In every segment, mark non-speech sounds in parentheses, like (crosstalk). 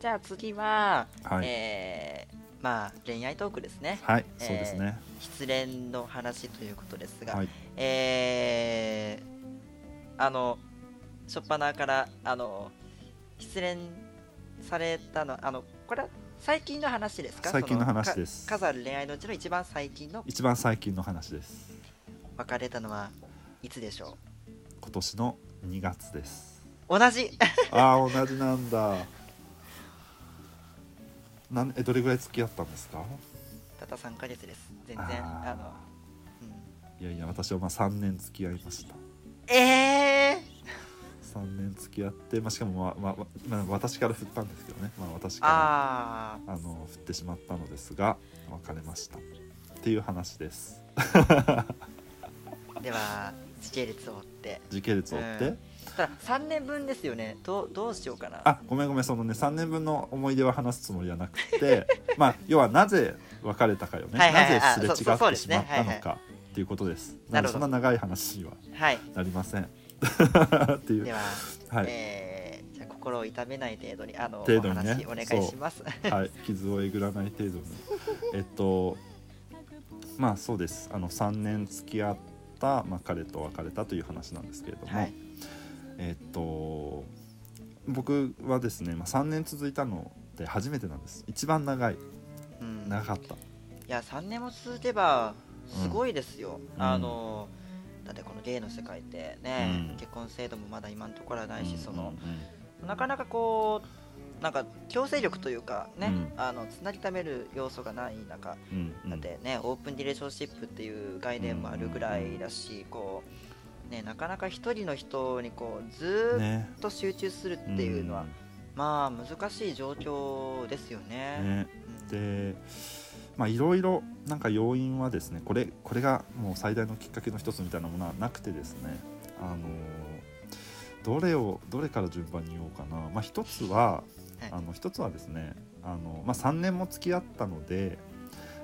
じゃあ次は、はい。えーまあ恋愛トークですね。はいそうですね、失恋の話ということですが、はい。えーあの初っ端からあの失恋されたのあのこれは最近の話ですか？最近の話そです。か数ある恋愛のうちの一番最近の。一番最近の話です。別れたのはいつでしょ今年の2月です。う同じ。(laughs) ああ同じなんだなんえどれぐらい付き合ったんですか？たった3ヶ月です。全然あの、うん。いやいや私はまあ3年付き合いました。ええ3年付き合って、まあ、しかも、まあまあまあ、私から振ったんですけどね、まあ、私かあらあの振ってしまったのですが別れました。っていう話です。あでは時系列を追って。時系列を追って、うんただ3年分ですよね。どうどうしようかな。あごめんごめん。そのね3年分の思い出は話すつもりはなくて (laughs) まあ要はなぜ別れたかよね、はいはいはい。なぜすれ違ってしまったのかっていうことです。なのでそんな長い話にははいなりません。(laughs) っていう。では、はい、えーじゃあ心を痛めない程度にあの程度にね。お願いします。はい、傷をえぐらない程度に。(laughs) えっとまあそうです。あの3年付き合った、まあ、彼と別れたという話なんですけれども、はいえっと僕はですね、まあ、3年続いたので初めてなんです。一番長い。うん。長かった。いや3年も続けばすごいですよ、うん。あのだってこの芸の世界ってね、うん。結婚制度もまだ今のところはないし、うんそのうんなかなかこうなんか強制力というかね、うん。あのつなぎためる要素がない中うんうん。だってね、オープンディレーションシップっていう概念もあるぐらいだし、こうねなかなか一人の人にこうずーっねと集中するっていうのは、まあ難しい状況ですようんね。ね。うん。でまあいろいろなんか要因はですねこれこれがもう最大のきっかけの一つみたいなものはなくてですねあのどれをどれから順番に言おうかな。まあ一つははい。あの一つはですねあの、まあ、3年も付き合ったので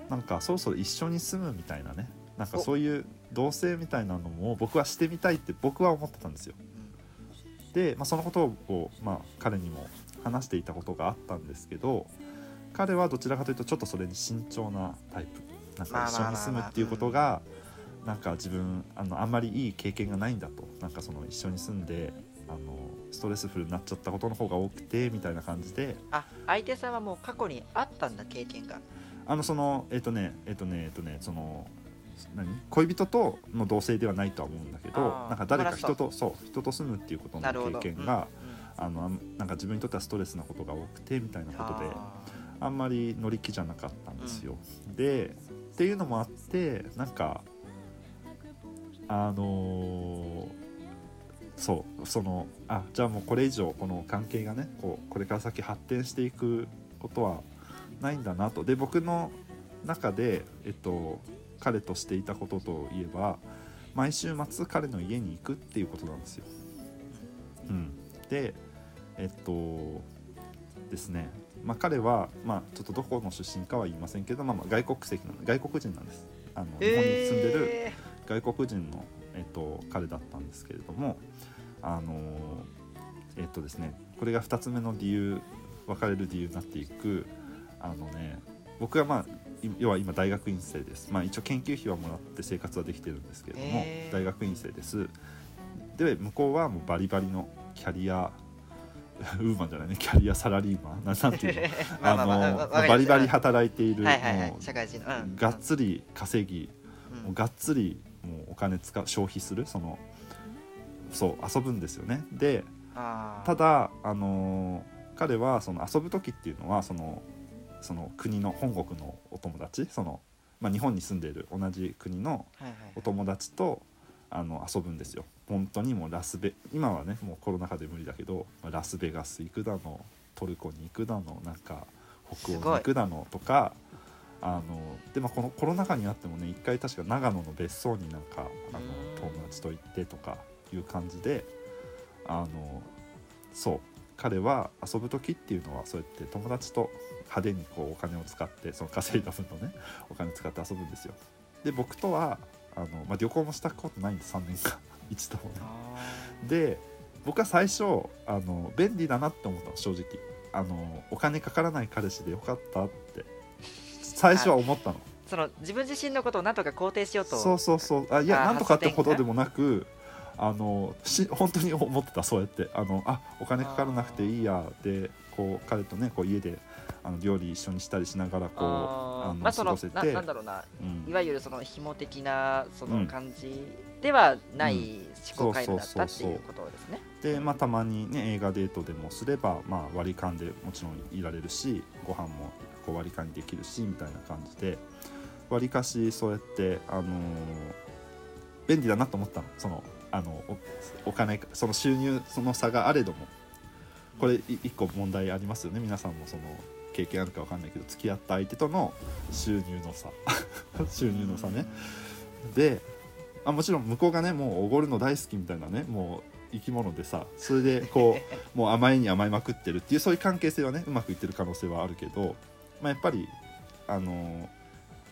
なんかそろそろ一緒に住むみたいなねなんかおそういう同棲みたいなのも僕はしてみたいって僕は思ってたんですよ。で、まあ、そのことを、まあ、彼にも話していたことがあったんですけど彼はどちらかというとちょっとそれに慎重なタイプ。なんか一緒に住むっていうことがなんか自分あのあんまりいい経験がないんだと。なんかその一緒に住んであのストレスフルになっちゃったことの方が多くてみたいな感じで。あ相手さんはもう過去にあったんだ経験が。あのそのえっ、とねえっ、とねえっ、とねその何？恋人との同棲ではないとは思うんだけどなんか誰か人とそう人と住むっていうことの。経験が、うん。あのなんか自分にとってはストレスなことが多くてみたいなうんことでああんまり乗り気じゃなかったんですよ。でっていうのもあってなんかあのーそうそのあじゃあもうこれ以上この関係がねこうこれから先発展していくことはないんだなと。で僕の中で、えっと、彼としていたことといえば毎週末彼の家に行くっていうことなんですよ。うん、でえっとですね、まあ、彼は、まあ、ちょっとどこの出身かは言いませんけど、まあ、まあ外国籍なん外国人なんです。あの、ー日本に住んでるえ外国人の、えっと、彼だったんですけれどもあのえっとですね。これが2つ目の理由別れる理由になっていくあのね僕はまあい要は今大学院生です。まあ一応研究費はもらって生活はできてるんですけれどもへー。大学院生です。で向こうはもうバリバリのキャリア (laughs) ウーマンじゃないね。キャリアサラリーマン。ななんていうの？(laughs) あのバリバリ働いている、はいはいはい。もうがっつり稼ぎうん。もうがっつりもうお金使う消費するそのそう遊ぶんですよね。でただあのー彼はその遊ぶ時っていうのはそのその国の本国のお友達その、まあ、日本に住んでいる同じ国のお友達とあの遊ぶんですよ。本当にもうラスベ今はねもうコロナ禍で無理だけどまあラスベガス行くだのトルコに行くだのなんか北欧に行くだのとかあので、まあ、このコロナ禍になってもね一回確か長野の別荘になんかあのうん。友達と行ってとかいう感じであのそう彼は遊ぶ時っていうのはそうやって友達と派手にこうお金を使ってその稼いだ分のね (laughs) お金使って遊ぶんですよ。で僕とはあの、まあ、旅行もしたことないんです。3年間。(laughs) 一度もね。あで僕は最初あの便利だなって思ったの正直。あのお金かからない彼氏でよかったって。最初は思ったの。その自分自身のことをなんとか肯定しようとそうそうそう。あいやあなんとかってほどでもなくあのし (laughs) 本当に思ってたそうやって。あのあお金かからなくていいやでこう彼とねこう家であの料理一緒にしたりしながらこうあのまあその過ごせて。ななんだろうな。うん。いわゆるその紐的なそうん。の感じではない思考回路だったっていうことですね。で、まあ、たまにね映画デートでもすれば、まあ、割り勘でもちろんいられるしご飯もこう割り勘にできるしみたいな感じでわりかしそうやって、あのー便利だなと思ったの。そのあのおお金その収入その差があれどもこれい一個問題ありますよね皆さんもその経験あるか分かんないけど付き合った相手との収入の差 (laughs) 収入の差ね。であもちろん向こうがねもうおごるの大好きみたいなねもう生き物でさそれでこう (laughs) もう甘えに甘えまくってるっていうそういう関係性はねうまくいってる可能性はあるけど、まあ、やっぱりあの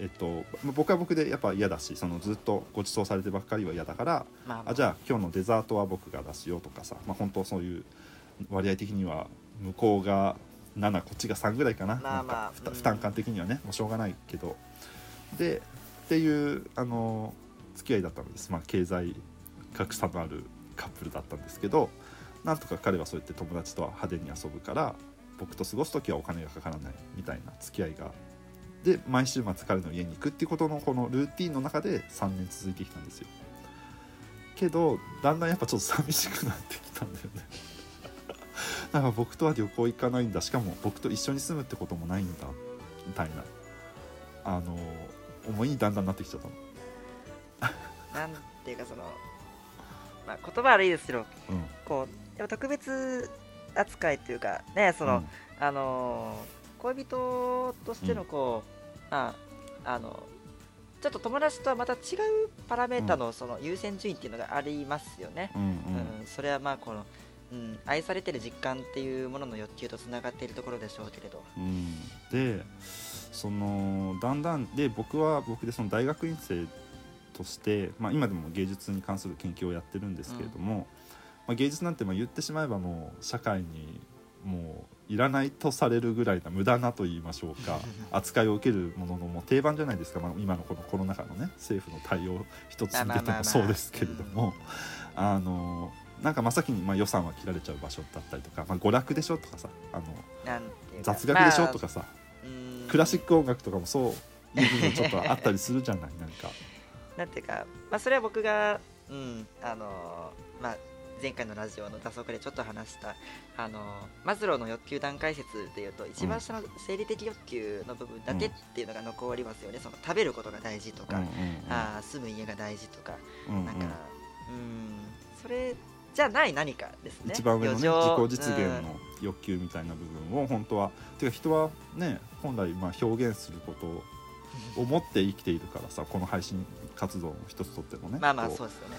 えっとまあ僕は僕でやっぱ嫌だしそのずっとご馳走されてばっかりは嫌だからまあまあ。じゃあ今日のデザートは僕が出すよとかさ、まあ、本当そういう割合的には向こうが7こっちが3ぐらいかな,、まあまあ。なんか負担感的にはねもうしょうがないけど。でっていうあの付き合いだったのです、まあ、経済格差のあるカップルだったんですけどなんとか彼はそうやって友達とは派手に遊ぶから僕と過ごす時はお金がかからないみたいな付き合いがで毎週末彼の家に行くっていうことのこのルーティンの中で3年続いてきたんですよ。けどだんだんやっぱちょっと寂しくなってきたんだよね。(laughs) なんか僕とは旅行行かないんだ。しかも僕と一緒に住むってこともないんだ。みたいな。あの思いにだんだんなってきちゃったの。(laughs) なんていうかその、まあ、言葉悪いですけどうん。こうやっぱ特別扱いというかねその、うん。あのー恋人としてのこう、まああのちょっと友達とはまた違うパラメータのその優先順位っていうのがありますよね。うんうん。うん。それはまあこの、うん、愛されてる実感っていうものの欲求とつながっているところでしょうけれど。うん。でそのだんだんで僕は僕でその大学院生として、まあ、今でも芸術に関する研究をやってるんですけれども、まあ、芸術なんてまあ言ってしまえばもう社会にもういらないとされるぐらいな無駄なと言いましょうか。(laughs) 扱いを受けるもののもう定番じゃないですか、まあ、今のこのコロナ禍のね政府の対応一つ見ててもまあまあまあまあそうですけれども。あのなんか真っ先にまあ予算は切られちゃう場所だったりとか、まあ、娯楽でしょとかさあの雑学でしょまあとかさ、うん。クラシック音楽とかもそういう部分ちょっとあったりするじゃないなんか。(laughs) なんていうか、まあ、それは僕が、うんあのーまあ、前回のラジオの打足でちょっと話した、あのーマズローの欲求段階説でいうと一番下の生理的欲求の部分だけっていうのが残りますよね、その食べることが大事とか、うんうんうん。あー住む家が大事とか、うんうん。なんか、うん、それじゃない何かですね。一番上のね自己実現うんの欲求みたいな部分を本当はてか人はね本来まあ表現することを思って生きているからさこの配信活動の一つとってもねまあまあこそうですよね。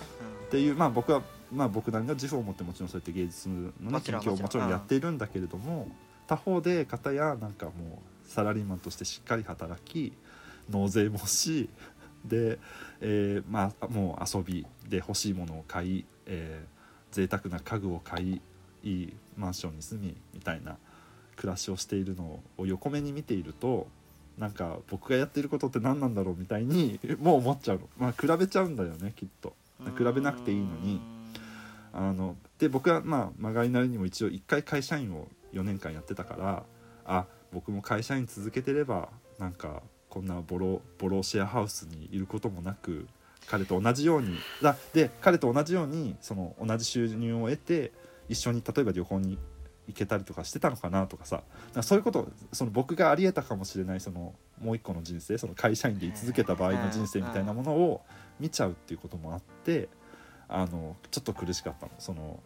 っていうまあ僕はまあ僕なりの自負を持ってもちろんそうやって芸術の、ね、研究をもちろん。やっているんだけれども他方で片やなんかもうサラリーマンとしてしっかり働き納税もし (laughs) で、えーまあもう遊びで欲しいものを買い、えー、贅沢な家具を買いいいマンションに住みみたいな暮らしをしているのを横目に見ているとなんか僕がやっていることって何なんだろうみたいにもう思っちゃうの、まあ、比べちゃうんだよねきっと。うん比べなくていいのにあので僕はまあまがいなりにも一応1回会社員を4年間やってたからあ僕も会社員続けてればなんかこんなボロボロシェアハウスにいることもなく彼と同じようにだで彼と同じようにその同じ収入を得て一緒に例えば旅行に行けたりとかしてたのかなとかさ。かそういうことその僕がありえたかもしれないそのもう一個の人生その会社員で居続けた場合の人生みたいなものを見ちゃうっていうこともあってあのちょっと苦しかったの。その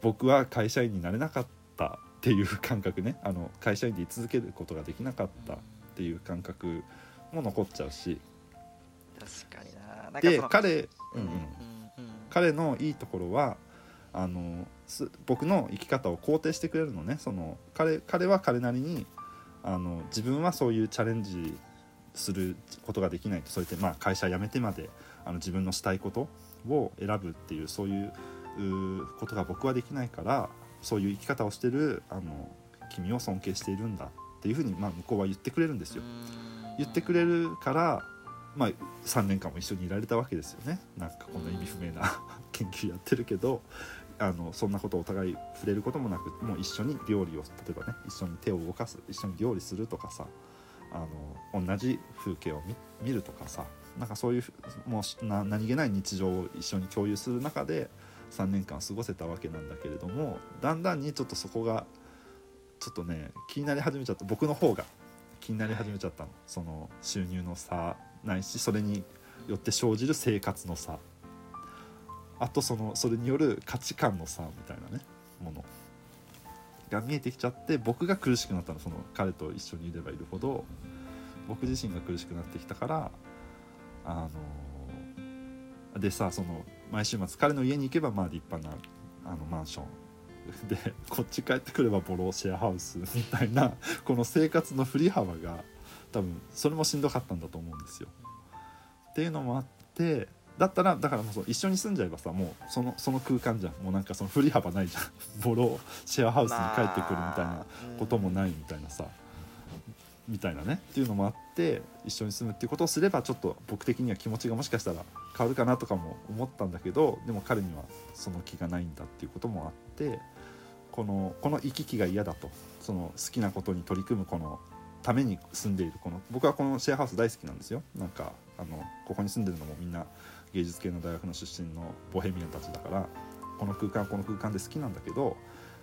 僕は会社員になれなかったっていう感覚ね。あの会社員で居続けることができなかったっていう感覚も残っちゃうし。確かにな。で彼、うんううんんうん彼のいいところはあのす僕の生き方を肯定してくれるのね。その彼彼は彼なりにあの自分はそういうチャレンジすることができないと。そうやって、まあ、会社辞めてまであの自分のしたいことを選ぶっていうそういうことが僕はできないからそういう生き方をしてるあの君を尊敬しているんだっていうふうに、まあ、向こうは言ってくれるんですよ。うん言ってくれるから、まあ、3年間も一緒にいられたわけですよねなんかこんな意味不明な (laughs) 研究やってるけどあのそんなことをお互い触れることもなくもう一緒に料理を例えばね一緒に手を動かす一緒に料理するとかさあの同じ風景を見見るとかさなんかそういうもうな何気ない日常を一緒に共有する中で3年間過ごせたわけなんだけれどもだんだんにちょっとそこがちょっとね気になり始めちゃった。僕の方が気になり始めちゃったの。その収入の差ないしそれによって生じる生活の差。あとそのそれによる価値観の差みたいなねもの。が見えてきちゃって僕が苦しくなったの。その彼と一緒にいればいるほど僕自身が苦しくなってきたからあのでさその毎週末彼の家に行けばまあ立派なあのマンションで (laughs) こっち帰ってくればボローシェアハウスみたいな (laughs) この生活の振り幅が多分それもしんどかったんだと思うんですよ。っていうのもあってだったらだからもうそう一緒に住んじゃえばさもうそのその空間じゃん。もうなんかその振り幅ないじゃん。(laughs) ボロシェアハウスに帰ってくるみたいなこともないみたいなさ、みたいなね。っていうのもあって一緒に住むっていうことをすればちょっと僕的には気持ちがもしかしたら変わるかなとかも思ったんだけどでも彼にはその気がないんだっていうこともあってこのこの行き来が嫌だと。その好きなことに取り組むこのために住んでいる。この僕はこのシェアハウス大好きなんですよ。なんかあのここに住んでるのもみんな芸術系の大学の出身のボヘミアンたちだからこの空間この空間で好きなんだけど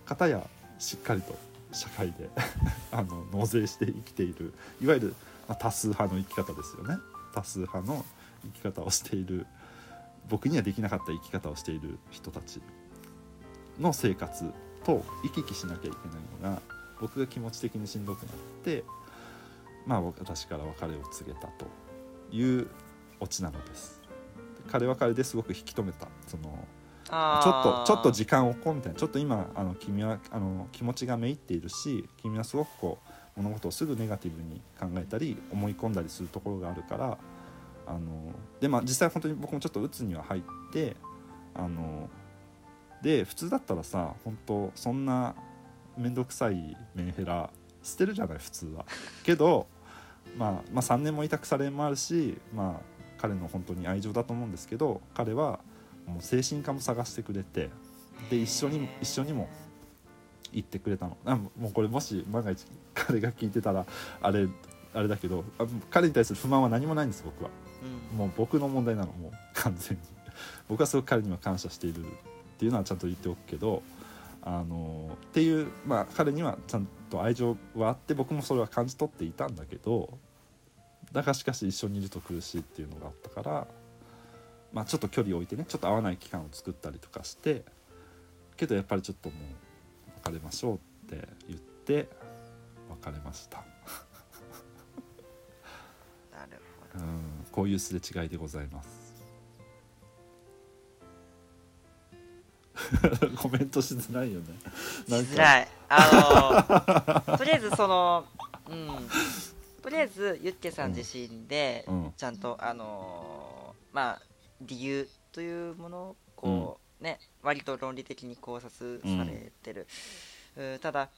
片やしっかりと社会で (laughs) あの納税して生きている。いわゆる、多数派の生き方ですよね。多数派の生き方をしている。僕にはできなかった生き方をしている人たちの生活と行き来しなきゃいけないのが僕が気持ち的にしんどくなってまあ私から別れを告げたというオチなのです。彼は彼ですごく引き止めた。そのちょっとちょっと時間を置こうみたいな。ちょっと今あの君はあの気持ちがめいっているし君はすごくこう物事をすぐネガティブに考えたり思い込んだりするところがあるからあのでまあ実際本当に僕もちょっと鬱には入ってあので普通だったらさ本当そんな面倒くさいメンヘラ捨てるじゃない普通は。けど、(laughs) まあ、まあ3年も委託されもあるしまあ彼の本当に愛情だと思うんですけど彼はもう精神科も探してくれてで一緒に一緒にも行ってくれたの。あもうこれもし万が一彼が聞いてたらあれあれだけどあ彼に対する不満は何もないんです僕は。うん。もう僕の問題なのもう完全に。(laughs) 僕はすごく彼には感謝しているっていうのはちゃんと言っておくけどあのっていうまあ彼にはちゃんと愛情はあって僕もそれは感じ取っていたんだけどだがしかし一緒にいると苦しいっていうのがあったからまあちょっと距離を置いてねちょっと会わない期間を作ったりとかしてけどやっぱりちょっともう別れましょうって言って別れました、(laughs) なるほど。うん、こういうすれ違いでございます。(laughs) コメントしづらいよね。しづらい。あの (laughs) とりあえずそのうん。とりあえずユッケさん自身でうん。ちゃんとあのまあ理由というものね割と論理的に考察されてる、うん。ただ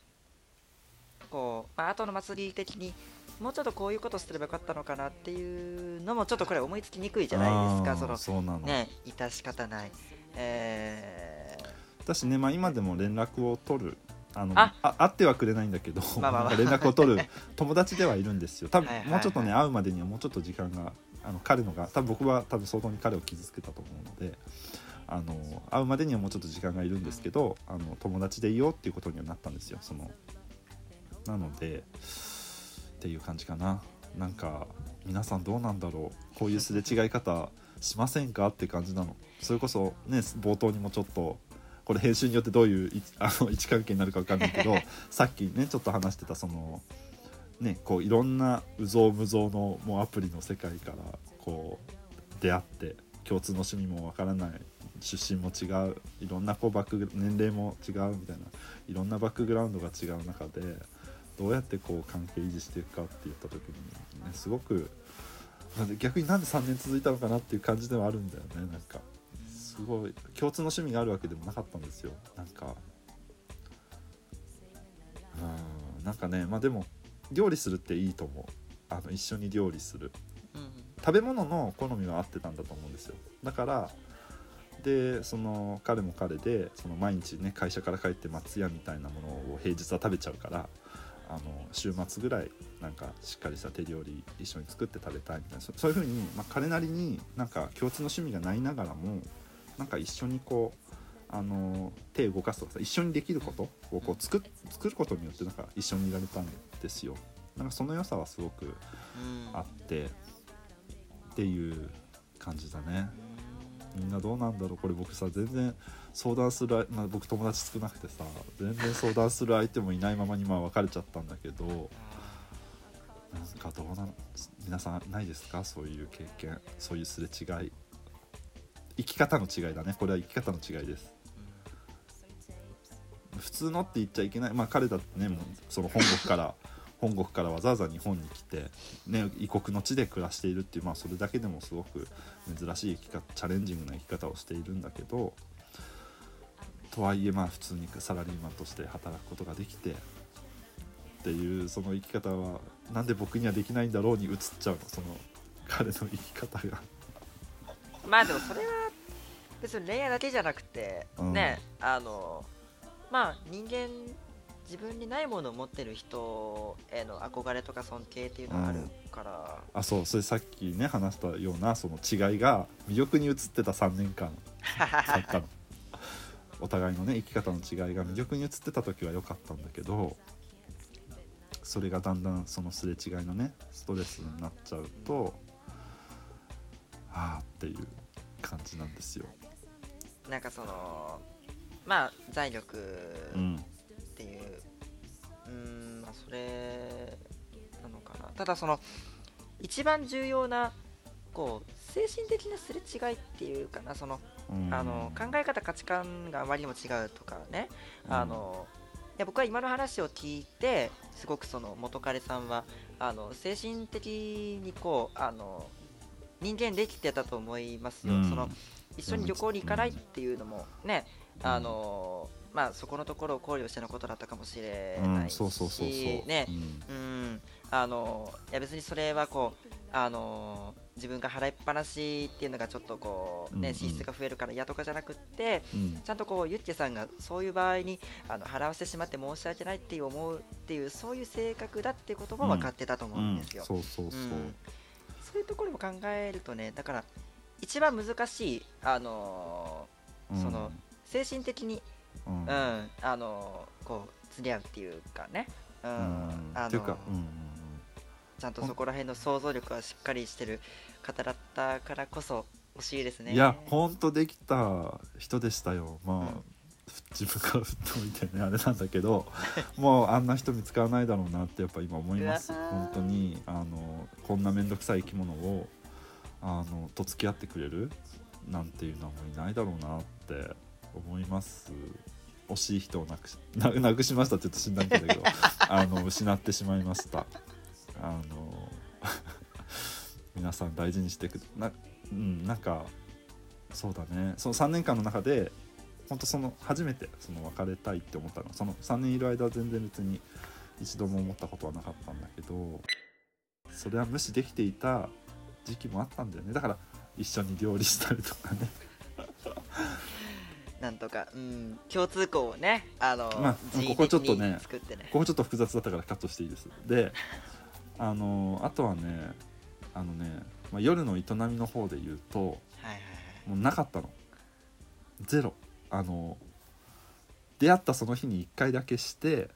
こう、まあ後の祭り的にもうちょっとこういうことすればよかったのかなっていうのもちょっとこれ思いつきにくいじゃないですか。そのね致し方ない。え私ね、まあ、今でも連絡を取るあのあ。あ会ってはくれないんだけど、(laughs) まあまあまあ。連絡を取る (laughs) 友達ではいるんですよ。多分はい。もうちょっとね会うまでにはもうちょっと時間があの彼のが多分僕は多分相当に彼を傷つけたと思うのであの会うまでにはもうちょっと時間がいるんですけどあの友達でいようっていうことにはなったんですよ。そのなのでっていう感じかな。なんか皆さんどうなんだろう。こういうすれ違い方しませんかって感じなの。それこそね冒頭にもちょっとこれ編集によってどういうい (laughs) あの位置関係になるか分かんないけど (laughs) さっきねちょっと話してたそのねこういろんな有象無象のもうアプリの世界からこう出会って共通の趣味もわからない出身も違ういろんなこうバックグ年齢も違うみたいないろんなバックグラウンドが違う中でどうやってこう関係維持していくかって言った時に、ね、すごく逆になんで3年続いたのかなっていう感じではあるんだよねなんか。すごい共通の趣味があるわけでもなかったんですよ。なんか。うんなんかねまあでも料理するっていいと思う。あの一緒に料理する。うん。食べ物の好みは合ってたんだと思うんですよ。だからでその彼も彼でその毎日ね会社から帰って松屋みたいなものを平日は食べちゃうからあの週末ぐらいなんかしっかりした手料理一緒に作って食べたいみたいなそそういうふうに、まあ、彼なりになんか共通の趣味がないながらもなんか一緒にこうあの手を動かすとかさ一緒にできることをこう作っ作ることによってなんか一緒にいられたんですよ。なんかその良さはすごくうんあってっていう感じだねみんなどうなんだろう。これ僕さ全然相談するあ、まあ、僕友達少なくてさ全然相談する相手もいないままにまあ別れちゃったんだけどなんかどうなの？皆さんないですか？そういう経験。そういうすれ違い。生き方の違いだね。これは生き方の違いです。普通のって言っちゃいけない。まあ彼だってねもうその本国から本国からわざわざ日本に来て、ね、異国の地で暮らしているっていう、まあ、それだけでもすごく珍しい生き方チャレンジングな生き方をしているんだけどとはいえまあ普通にサラリーマンとして働くことができてっていうその生き方はなんで僕にはできないんだろうに移っちゃうのその彼の生き方が。(laughs) まあでもそれは別に恋愛だけじゃなくて、うんねあのまあ人間自分にないものを持ってる人への憧れとか尊敬っていうのはあるから、あそうそれさっきね話したようなその違いが魅力に映ってた3年間 (laughs) だったの。お互いのね生き方の違いが魅力に映ってた時は良かったんだけどそれがだんだんそのすれ違いのねストレスになっちゃうとああっていう感じなんですよ。なんかそのまあ財力うんっていう。うーんまあそれなのかな。ただその一番重要なこう精神的なすれ違いっていうかな。そのうん。あの考え方価値観があまりにも違うとかね、うん。あのいや僕は今の話を聞いてすごくその元彼さんはあの精神的にこうあの人間できてたと思いますよ、うん。その一緒に旅行に行かないっていうのもね、うん。あのまあそこのところを考慮してのことだったかもしれうんないし、そうそうそうそう。ね。うん。うん。あのいや別にそれはこうあの自分が払いっぱなしっていうのがちょっとこうね、うんうん。支出が増えるから嫌とかじゃなくってうん。ちゃんとこうユッケさんがそういう場合にあの払わせてしまって申し訳ないっていう思うっていうそういう性格だっていうことも分かってたと思うんですよ、そうそうそう、うん。そういうところも考えるとねだから一番難しいあのうん。その精神的にうん。うん、あのこう釣り合うっていうかね、うん。うん。ちゃんとそこら辺の想像力はしっかりしてる方だったからこそ欲しいですね。うん、いやほんとできた人でしたよ。まあ、うん。自分から振っておいてねあれなんだけど (laughs) もうあんな人見つからないだろうなってやっぱ今思います。本当にあのこんな面倒くさい生き物をあのと付き合ってくれる？なんていうのはもういないだろうなって思います。惜しい人をなくし (laughs) ななくしましたって言うと死んだみたいだけど (laughs) あの失ってしまいました。あの (laughs) 皆さん大事にしてくな,、うん、なんかそうだね。その3年間の中で本当その初めてその別れたいって思ったの。その3年いる間は全然別に一度も思ったことはなかったんだけどそれは無視できていた時期もあったんだよね。だから一緒に料理したりとかねなんとか、うん、共通項をね、あの、まあここちょっとね作ってね。ここちょっと複雑だったからカットしていいですであのあとはねあのね、まあ、夜の営みの方で言うとはいはいはい。もうなかったのゼロあの出会ったその日に1回だけして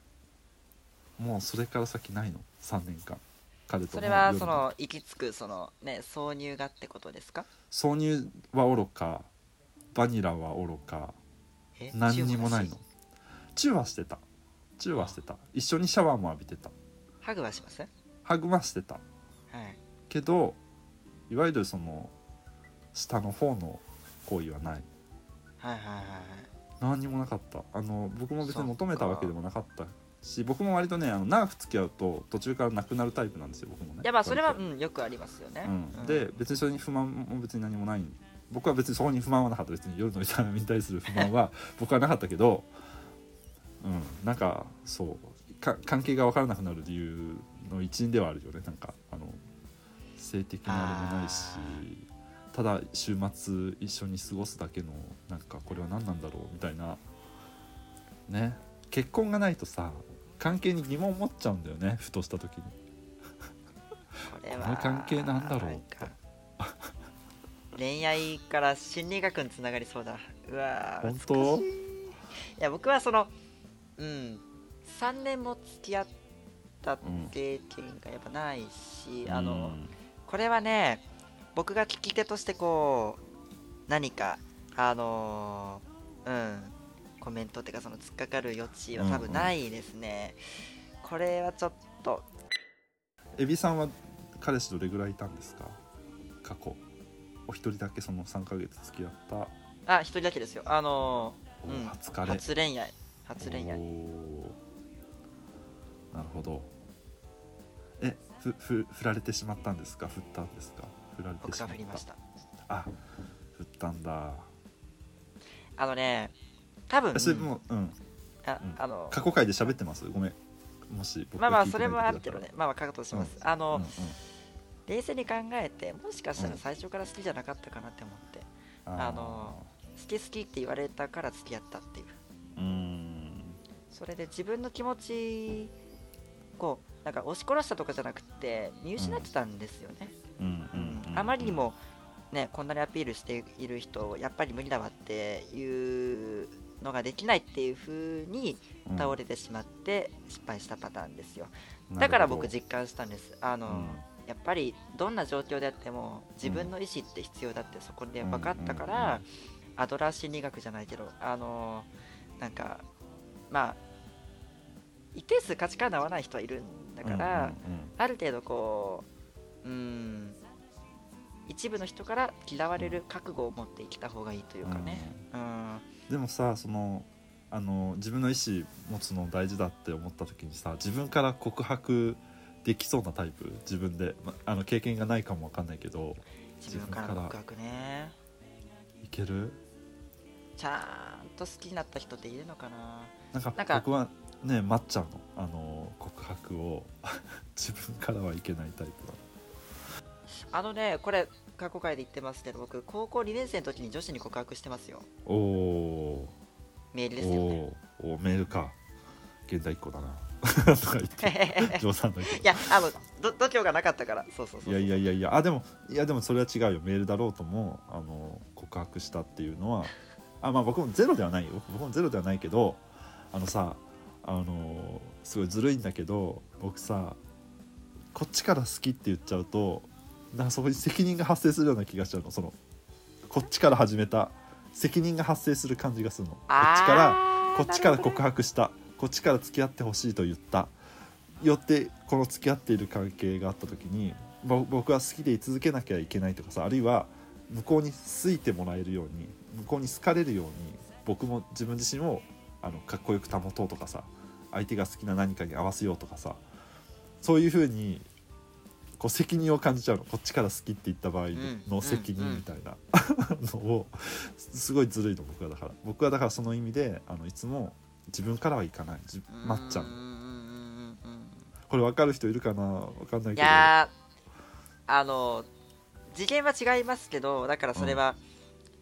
もうそれから先ないの3年間彼とそれは夜その行き着くそのね挿入がってことですか？挿入はおろかバニラはおろかえ？何にもないの。チューはしてた。チューはしてた。一緒にシャワーも浴びてた。ハグはします？はい。ハグはしてた。けどいわゆるその下の方の行為はない。はいはいはいはい。何にもなかった。あの僕も別に求めたわけでもなかった。し僕も割とねあの長く付き合うと途中からなくなるタイプなんですよ僕もね。いやまあそれはうんよくありますよね。うん、で別にそれに不満も別に何もない僕は別にそこに不満はなかった。別に夜の営みに対する不満は (laughs) 僕はなかったけど、うん、なんかそうか関係が分からなくなる理由の一因ではあるよね。なんかあの性的なあれもないしただ週末一緒に過ごすだけのなんかこれは何なんだろうみたいなね。結婚がないとさ関係に疑問を持っちゃうんだよね。ふとした時に。これは。この関係なんだろうなんか恋愛から心理学につながりそうだ。うわー本当？い。いや僕はそのうん3年も付き合った経験がやっぱないし、あのうんこれはね僕が聞き手としてこう何かあのーうんコメントっていうかその突っかかる余地は多分ないですね、これはちょっと。エビさんは彼氏どれぐらいいたんですか？過去お一人だけその3ヶ月付き合った。あ一人だけですよ。あのおうん。初彼。初恋愛。初恋愛。なるほど。えふふ振られてしまったんですか？振ったんですか？振られて僕しまった。が振りました。あ振ったんだ。あのね多分えそれもううん。あうん。あの過去回で喋ってます？ごめん。もし僕まあまあそれもあるけどね。まあまあ覚悟します、あの、うんうん冷静に考えてもしかしたうん。ら最初から好きじゃなかったかなって思って、ああの好き好きって言われたから付き合ったっていう。それで自分の気持ちこうなんか押し殺したとかじゃなくて見失ってたんですよね、うん。うん。うん。あまりにもねこんなにアピールしている人やっぱり無理だわっていうのができないっていう風にうん。倒れてしまって失敗したパターンですよ、だから僕実感したんです。あの、うんやっぱりどんな状況であっても自分の意思って必要だってそこで分かったから、アドラー心理学じゃないけどあのなんかまあ一定数価値観合わない人はいるんだから、うんうんうん。ある程度こううん一部の人から嫌われる覚悟を持って生きた方がいいというかね、うん。でもさそのあの自分の意思持つの大事だって思った時にさ自分から告白できそうなタイプ？自分で、ま、あの経験がないかもわかんないけど。自分からの告白ね。いける？ちゃんと好きになった人っているのかな？なんか僕はね待っちゃうのあの告白を (laughs) 自分からはいけないタイプだ。あのねこれ過去回で言ってますけど僕高校2年生の時に女子に告白してますよ。おおメールーですよね。おー。おーメールか。現代っ子だなとか言って (laughs) 冗談だけど。いやあのど度胸がなかったから。そうそうそう。いやいやいやいや。あでもいやでもそれは違うよ。メールだろうともあの告白したっていうのは。あまあ僕もゼロではないよ。僕もゼロではないけどあのさあのすごいずるいんだけど僕さこっちから好きって言っちゃうとなんかそこに責任が発生するような気がしちゃうの。そのこっちから始めた責任が発生する感じがするの。こっちからこっちから告白した、こっちから付き合ってほしいと言った。よってこの付き合っている関係があった時にぼ僕は好きでい続けなきゃいけないとかさあるいは向こうに好いてもらえるように向こうに好かれるように僕も自分自身をあのかっこよく保とうとかさ相手が好きな何かに合わせようとかさそういうふうにこう責任を感じちゃうの。こっちから好きって言った場合の責任みたいな。(laughs) のをすごいずるいの僕はだから。僕はだからその意味であのいつも自分からはいかない。じ待っちゃううんうんうんうんうん。これ分かる人いるかな？分かんないいけど。やーあの次元は違いますけどだからそれは、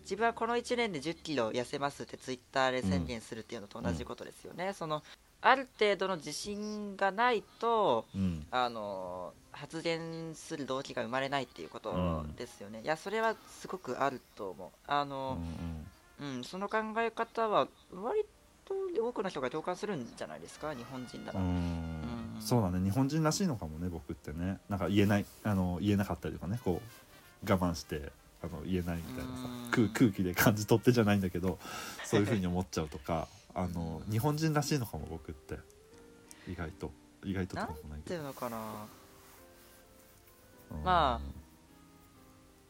自分はこの1年で1 0キロ痩せますってツイッターで宣言するっていうのと同じことですよね、そのある程度の自信がないとうん。あの発言する動機が生まれないっていうことうんですよね、いやそれはすごくあると思う。あうんの、うんその考え方は割と多くの人が共感するんじゃないですか？日本人なら、うん。そうだね。日本人らしいのかもね僕ってね。なんか言えない。あの言えなかったりとかね。こう我慢してあの言えないみたいなさ。うん。空空気で感じ取ってじゃないんだけどそういうふうに思っちゃうとか。(laughs) あの日本人らしいのかも僕って。意外と。意外ととかもないってけどいうのかな。うん。まあ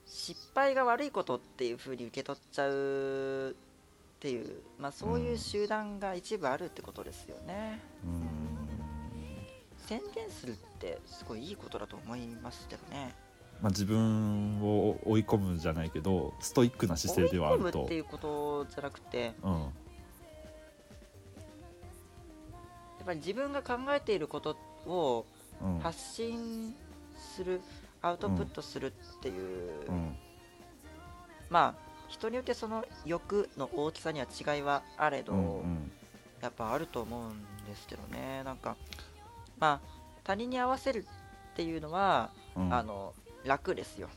失敗が悪いことっていう風に受け取っちゃうっていう、まあ、そういう集団が一部あるってことですよね、うん。宣言するってすごいいいことだと思いますけどね。まあ、自分を追い込むじゃないけどストイックな姿勢ではあると。追い込むっていうことじゃなくてうん。っぱり自分が考えていることをうん。発信するアウトプットするっていう、うん。まあ人によってその欲の大きさには違いはあれど、うんうん。やっぱあると思うんですけどね。なんかまあ他人に合わせるっていうのは、うん。あの楽ですよ、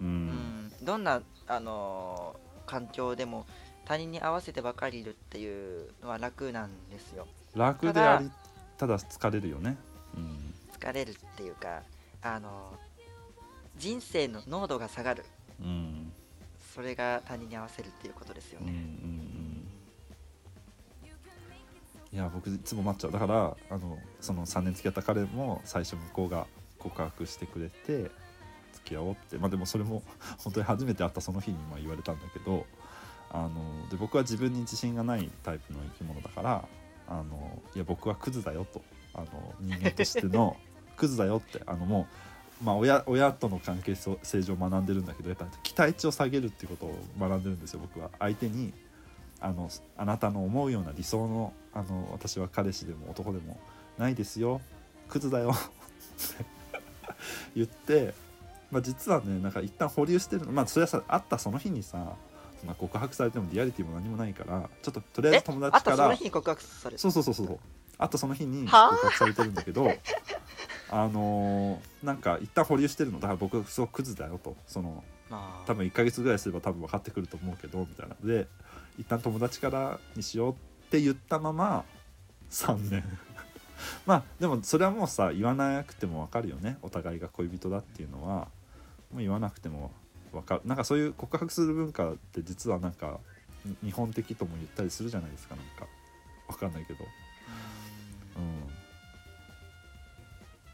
ううん。んどんなあの環境でも他人に合わせてばかりいるっていうのは楽なんですよ。楽でありただ疲れるよね。うん。疲れるっていうかあの人生の濃度が下がる。うんそれが他人に合わせるっていうことですようんうんうね、ん。いや僕いつも待っちゃう。だからあのその3年付き合った彼も最初向こうが告白してくれて付き合おうって。まあでもそれも (laughs) 本当に初めて会ったその日にまあ言われたんだけどあので僕は自分に自信がないタイプの生き物だからあのいや僕はクズだよと。あの人間としての (laughs) クズだよって。あのもう、まあ、親親との関係性上学んでるんだけどやっぱ期待値を下げるっていうことを学んでるんですよ僕は。相手にあのあなたの思うような理想のあの私は彼氏でも男でもないですよクズだよって (laughs) 言って、まあ、実はねなんか一旦保留してるの。まあそれはさ会ったその日にさ、まあ、告白されてもリアリティも何もないからちょっととりあええず友あ達からとその日に告白されたそうそうそうそう会ったその日に告はあ？白されてるんだけど (laughs) あのーなんか一旦保留してるのだから僕すごくクズだよと。そのまあ多分1ヶ月ぐらいすれば多分分かってくると思うけどみたいな。で一旦友達からにしようって言ったまま3年。(laughs) まあでもそれはもうさ言わなくても分かるよね。お互いが恋人だっていうのは。もう言わなくても分かる。なんかそういう告白する文化って実はなんかに日本的とも言ったりするじゃないですかなんか。分かんないけど。うん。も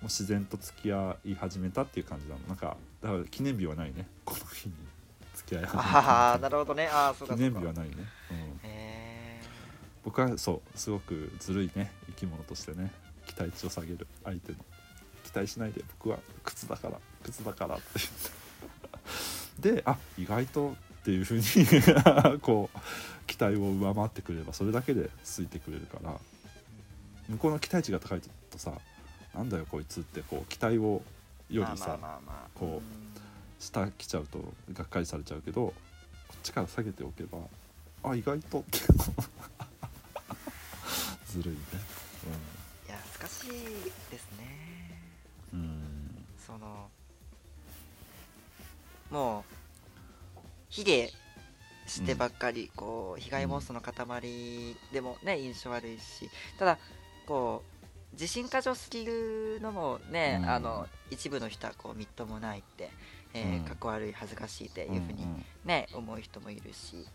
う自然と付き合い始めたっていう感じなのなんかだから記念日はないね。(laughs) この日に付き合い始めたああなるほどね。ああそうか記念日はないね、うん、へ僕はそうすごくずるいね。生き物としてね。期待値を下げる相手の。期待しないで。僕は靴だから。靴だからって言って。であ意外とっていうふうに (laughs) こう期待を上回ってくれればそれだけでついてくれるから。向こうの期待値が高いとさなんだよこいつってこう期待をえよりさ、こう下来ちゃうとがっかりされちゃうけどこっちから下げておけばあ意外とって (laughs) ずるいね。いや難しいですね。うん、うん、そのもう卑下してばっかり、こう被害妄想の塊でもね印象悪いしただこう自信過剰すぎるのもね、うん。あの一部の人はこうみっともないって、えーうん。かっこ悪い恥ずかしいっていうふうにん。ね、思う人もいるし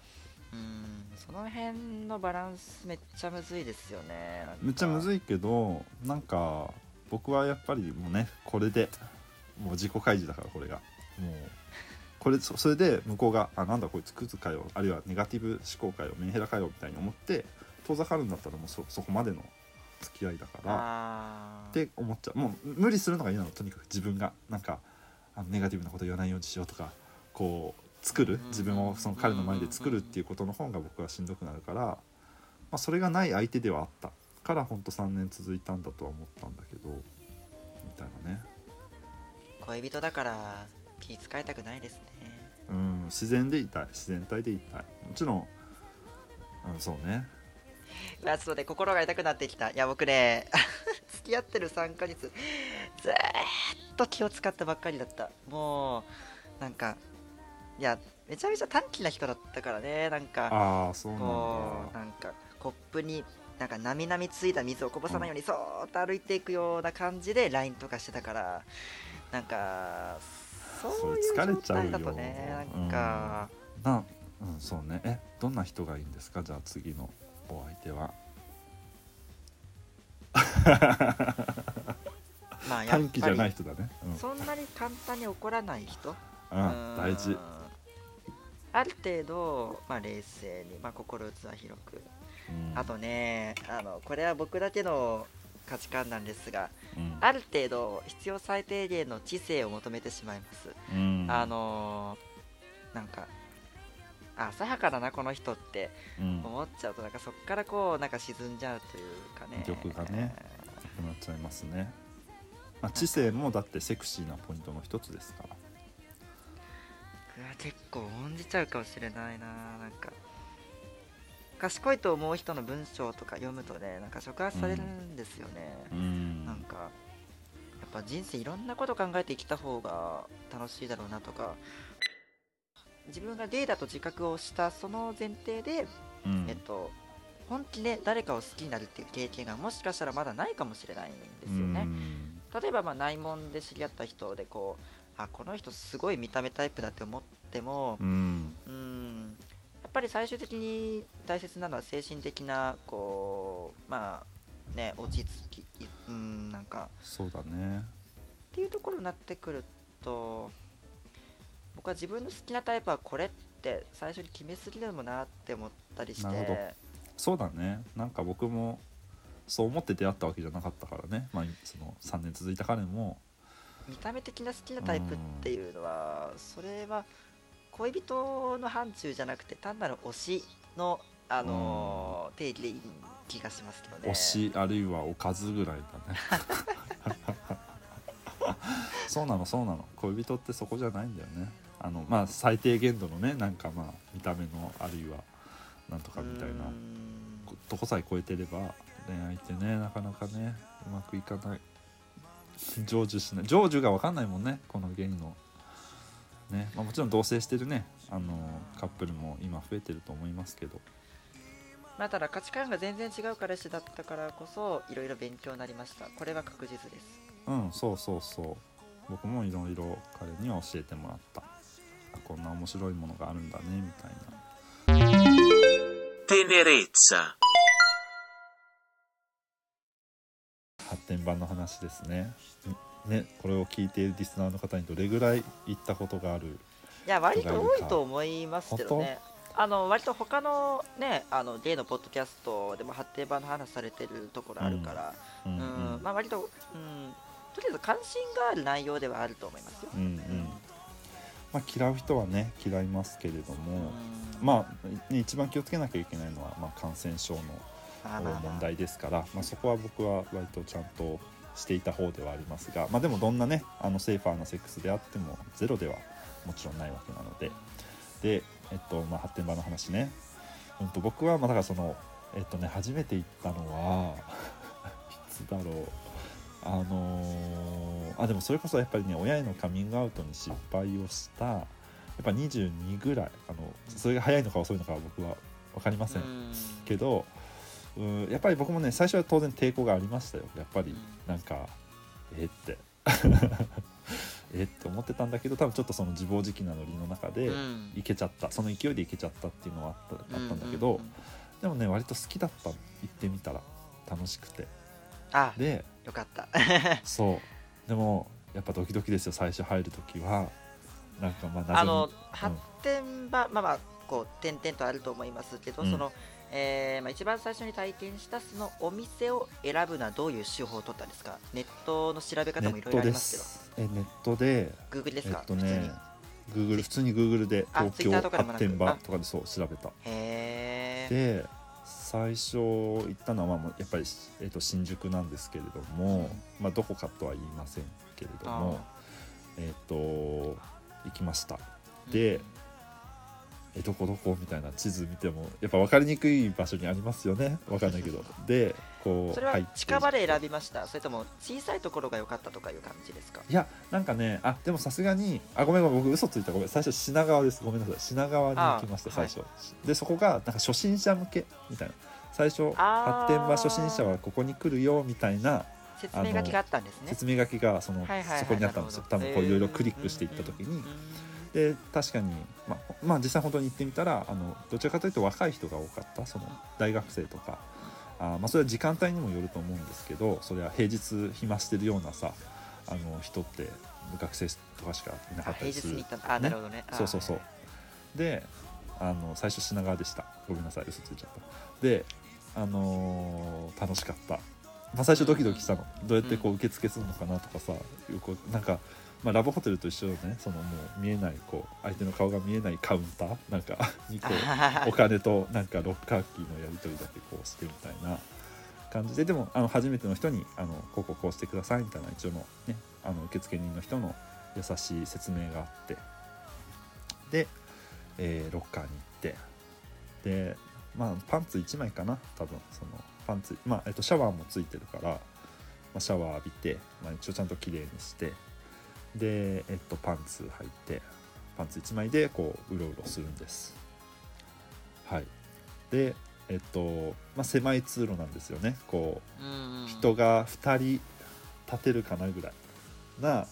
うんその辺のバランスめっちゃむずいですよねめっちゃむずいけどなんか僕はやっぱりもうねこれでもう自己開示だからこれが。もうこれそそれで向こうが「あなんだこいつクズかよ」あるいはネガティブ思考かよメンヘラかよみたいに思って遠ざかるんだったらもうそそこまでの付き合いだからって思っちゃう。もう無理するのが嫌なのとにかく自分が。なんかあのネガティブなこと言わないようにしようとかこう作る。自分をその彼の前で作るっていうことの方が僕はしんどくなるから、まあ、それがない相手ではあった。からほんと3年続いたんだとは思ったんだけどみたいなね。恋人だから気遣いたくないですね。うん。自然でいたい。自然体でいたい。もちろん、うん、そうねうわちょっとね心が痛くなってきた。いや僕ね (laughs) 付き合ってる3ヶ月ずーっと気を使ったばっかりだった。もうなんかいやめちゃめちゃ短気な人だったからね。なんかああそうなんだ。こうなんかコップになんかなみなみついた水をこぼさないようにそーっと歩いていくような感じで LINE とかしてたから。なんかそういうそれ疲れちゃうよ。状態だとねなん。か、なうんそうね。えどんな人がいいんですか？じゃあ次のお相手は。まあやっ短気じゃぱりない人だね。うん。そんなに簡単に怒らない人。うん、大事。うんある程度、まあ、冷静に、まあ、心器広く、うん。あとねあのこれは僕だけの価値観なんですがうん。ある程度必要最低限の知性を求めてしまいます、うん。あのーなんかあ浅はかだなこの人って。うん。思っちゃうとなんかそこからこうなんか沈んじゃうというかね。魅力がねなくなっちゃいますね、まあ、知性もだってセクシーなポイントの一つですから。結構重んじちゃうかもしれないな。なんか賢いと思う人の文章とか読むとねなんか触発されるんですよね、うん。なんかやっぱ人生いろんなこと考えて生きた方が楽しいだろうなとか自分がゲイだと自覚をしたその前提で、うん。えっと本気で誰かを好きになるっていう経験がもしかしたらまだないかもしれないんですよね、うん。例えばまあ内門で知り合った人でこうあこの人すごい見た目タイプだって思ってもうん。うんやっぱり最終的に大切なのは精神的なこうまあね落ち着きうんなんか。そうだね。っていうところになってくると僕は自分の好きなタイプはこれって最初に決めすぎるのもなって思ったりしなるほど。てそうだね。なんか僕もそう思って出会ったわけじゃなかったからね、まあ、その3年続いた彼も。見た目的な好きなタイプっていうのはそれは恋人の範疇じゃなくて単なる推しの、あのー定義でいい気がしますけどね。推しあるいはおかずぐらいだね。(laughs) そうなのそうなの。恋人ってそこじゃないんだよねあのまあ最低限度のねなんかまあ見た目のあるいはなんとかみたいなとこさえ超えてれば恋愛ってねなかなかねうまくいかない。成就しない。成就が分かんないもんねこのゲイの。ね、まあ、もちろん同棲してるねあのカップルも今増えてると思いますけど。まあただ価値観が全然違う彼氏だったからこそいろいろ勉強になりました。これは確実です。うんそうそうそう。僕もいろいろ彼には教えてもらった。あこんな面白いものがあるんだねみたいな.発展版の話ですね。ねこれを聞いているリスナーの方にどれぐらい行ったことがあるいや割と多いと思いますけどねあの割と他のねあのゲイのポッドキャストでも発展版の話されてるところあるから、うん。うん。うん。まあ割と、うん、とりあえず関心がある内容ではあると思いますよ。うんうんまあ嫌う人はね嫌いますけれども、うん。まあ、ね、一番気をつけなきゃいけないのは、まあ、感染症の問題ですから、まあ、そこは僕は割とちゃんとしていた方ではありますが、まあ、でもどんなねあのセーファーなセックスであってもゼロではもちろんないわけなので。で、えっとまあ、発展場の話ね、うん、と僕はまあだからその、えっとね、初めて行ったのは (laughs) いつだろうあのーあでもそれこそやっぱりね親へのカミングアウトに失敗をしたやっぱ22ぐらいあのそれが早いのか遅いのかは僕は分かりませんうん。けどうんやっぱり僕もね最初は当然抵抗がありましたよやっぱり。うんなんかえって。(laughs) えって思ってたんだけど多分ちょっとその自暴自棄なノリの中でうん。いけちゃった。その勢いでいけちゃったっていうのはあったあったんだけど、でもね割と好きだった。行ってみたら楽しくて。あ。でよかった。(laughs) そう。でもやっぱドキドキですよ最初入る時は。なんかまああの発展場、まあまあこう点々とあると思いますけど、うん。その、えーまあ、一番最初に体験したそのお店を選ぶのはどういう手法を取ったんですか？ネットの調べ方ネもいろいろありますけど。す。えネットで Google ですか、えっと普通に？ね Google 普通に Google であ東 Twitter 京とかでもなく？発展場とかでそう調べた。へえで最初行ったのはまあやっぱり、えっと新宿なんですけれども、まあ、どこかとは言いませんけれどもえっ、と行きました。で、えどこどこ？みたいな地図見てもやっぱ分かりにくい場所にありますよね。分かんないけど。(laughs) でこうそれは近場で選びました？それとも小さいところが良かったとかいう感じですか？いやなんかねあでもさすがにあごめんごめん僕嘘ついた。ごめん。最初品川です。ごめんなさい。品川に行きましたあ最初、でそこがなんか初心者向けみたいな。最初発展場初心者はここに来るよみたいな説明書きがあったんですね。説明書きがその、はいはいはい。そこにあったんですよ。多分こういろいろクリックしていった時に、で確かに、まあ、まあ実際本当に行ってみたらあのどちらかというと若い人が多かった。その大学生とか。あ、まあ、それは時間帯にもよると思うんですけどそれは平日暇してるようなさあの人って学生とかしかいなかったりする。に行ったあ、なるほどね。あそうそうそう。であの最初品川でした。ごめんなさい嘘ついちゃった。であのー楽しかった。まあ、最初ドキドキしたの。どうやってこう受付するのかなとかさいうこうなんか、まあ、ラブホテルと一緒でねそのもう見えないこう相手の顔が見えないカウンターなんか (laughs) にこう (laughs) お金となんかロッカーキーのやり取りだけこうしてみたいな感じででもあの初めての人にあのこうこうこうしてくださいみたいな一応の,、ね、あの受付人の人の優しい説明があって。で、えーロッカーに行って。でまあパンツ1枚かな多分そのパンツ、まあえっと、シャワーもついてるから、まあ、シャワー浴びて、まあ、一応ちゃんときれいにしてで、えっと、パンツ履いてパンツ1枚でこううろうろするんです。はい。でえっと、まあ、狭い通路なんですよね。こううんうん人が2人立てるかなぐらいな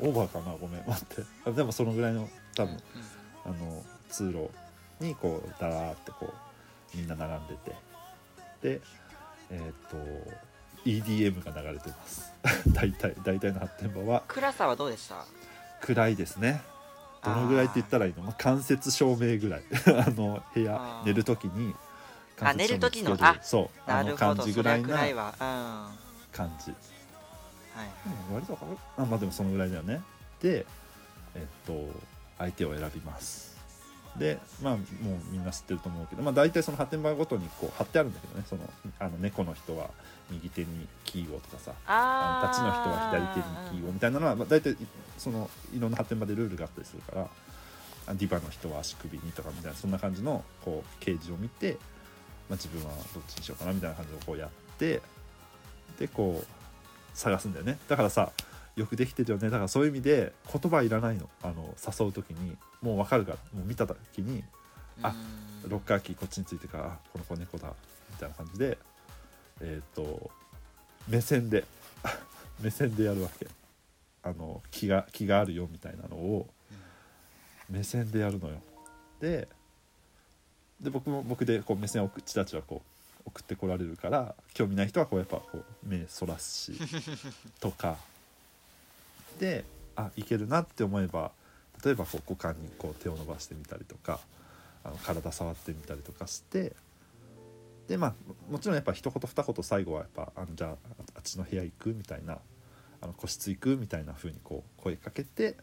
オーバーかな？ごめん待って。あでもそのぐらいの多分あの通路にこうダラーってこうみんな並んでて。でえっ、と EDM が流れてます。(laughs) 大体大体の発展場は。暗さはどうでした？暗いですね。どのぐらいって言ったらいいの、まあ、間接照明ぐらい。(laughs) あの部屋寝る時にあ寝る時のあそう。あのなるほど。感じぐらいな感じ。い。うん割とあまあでもそのぐらいだよね。でえっと相手を選びますでまあもうみんな知ってると思うけどまあ大体その発展場ごとにこう貼ってあるんだけどねそのあの猫の人は右手にキーをとかさああの立ちの人は左手にキーをみたいなのは、まあ、大体そのいろんな発展場でルールがあったりするからあディバの人は足首にとかみたいなそんな感じのこう掲示を見て、まあ、自分はどっちにしようかなみたいな感じをこうやってでこう探すんだよね。だからさよくできてるよね。だからそういう意味で言葉いらないの。あの誘う時に。もう分かるから。もう見た時にあうん。ロッカーキーこっちについてからあこの子猫だ。みたいな感じでえっ、と目線で (laughs) 目線でやるわけ。あの気が気があるよみたいなのを目線でやるのよ。でで僕も僕でこう目線を送ちたちはこう送ってこられるから興味ない人はこうやっぱこう目そらすし (laughs) とかであいけるなって思えば例えばこう股間にこう手を伸ばしてみたりとかあの体触ってみたりとかしてでまあもちろんやっぱ一言二言最後はやっぱあのじゃああっちの部屋行くみたいなあの個室行くみたいな風にこう声かけて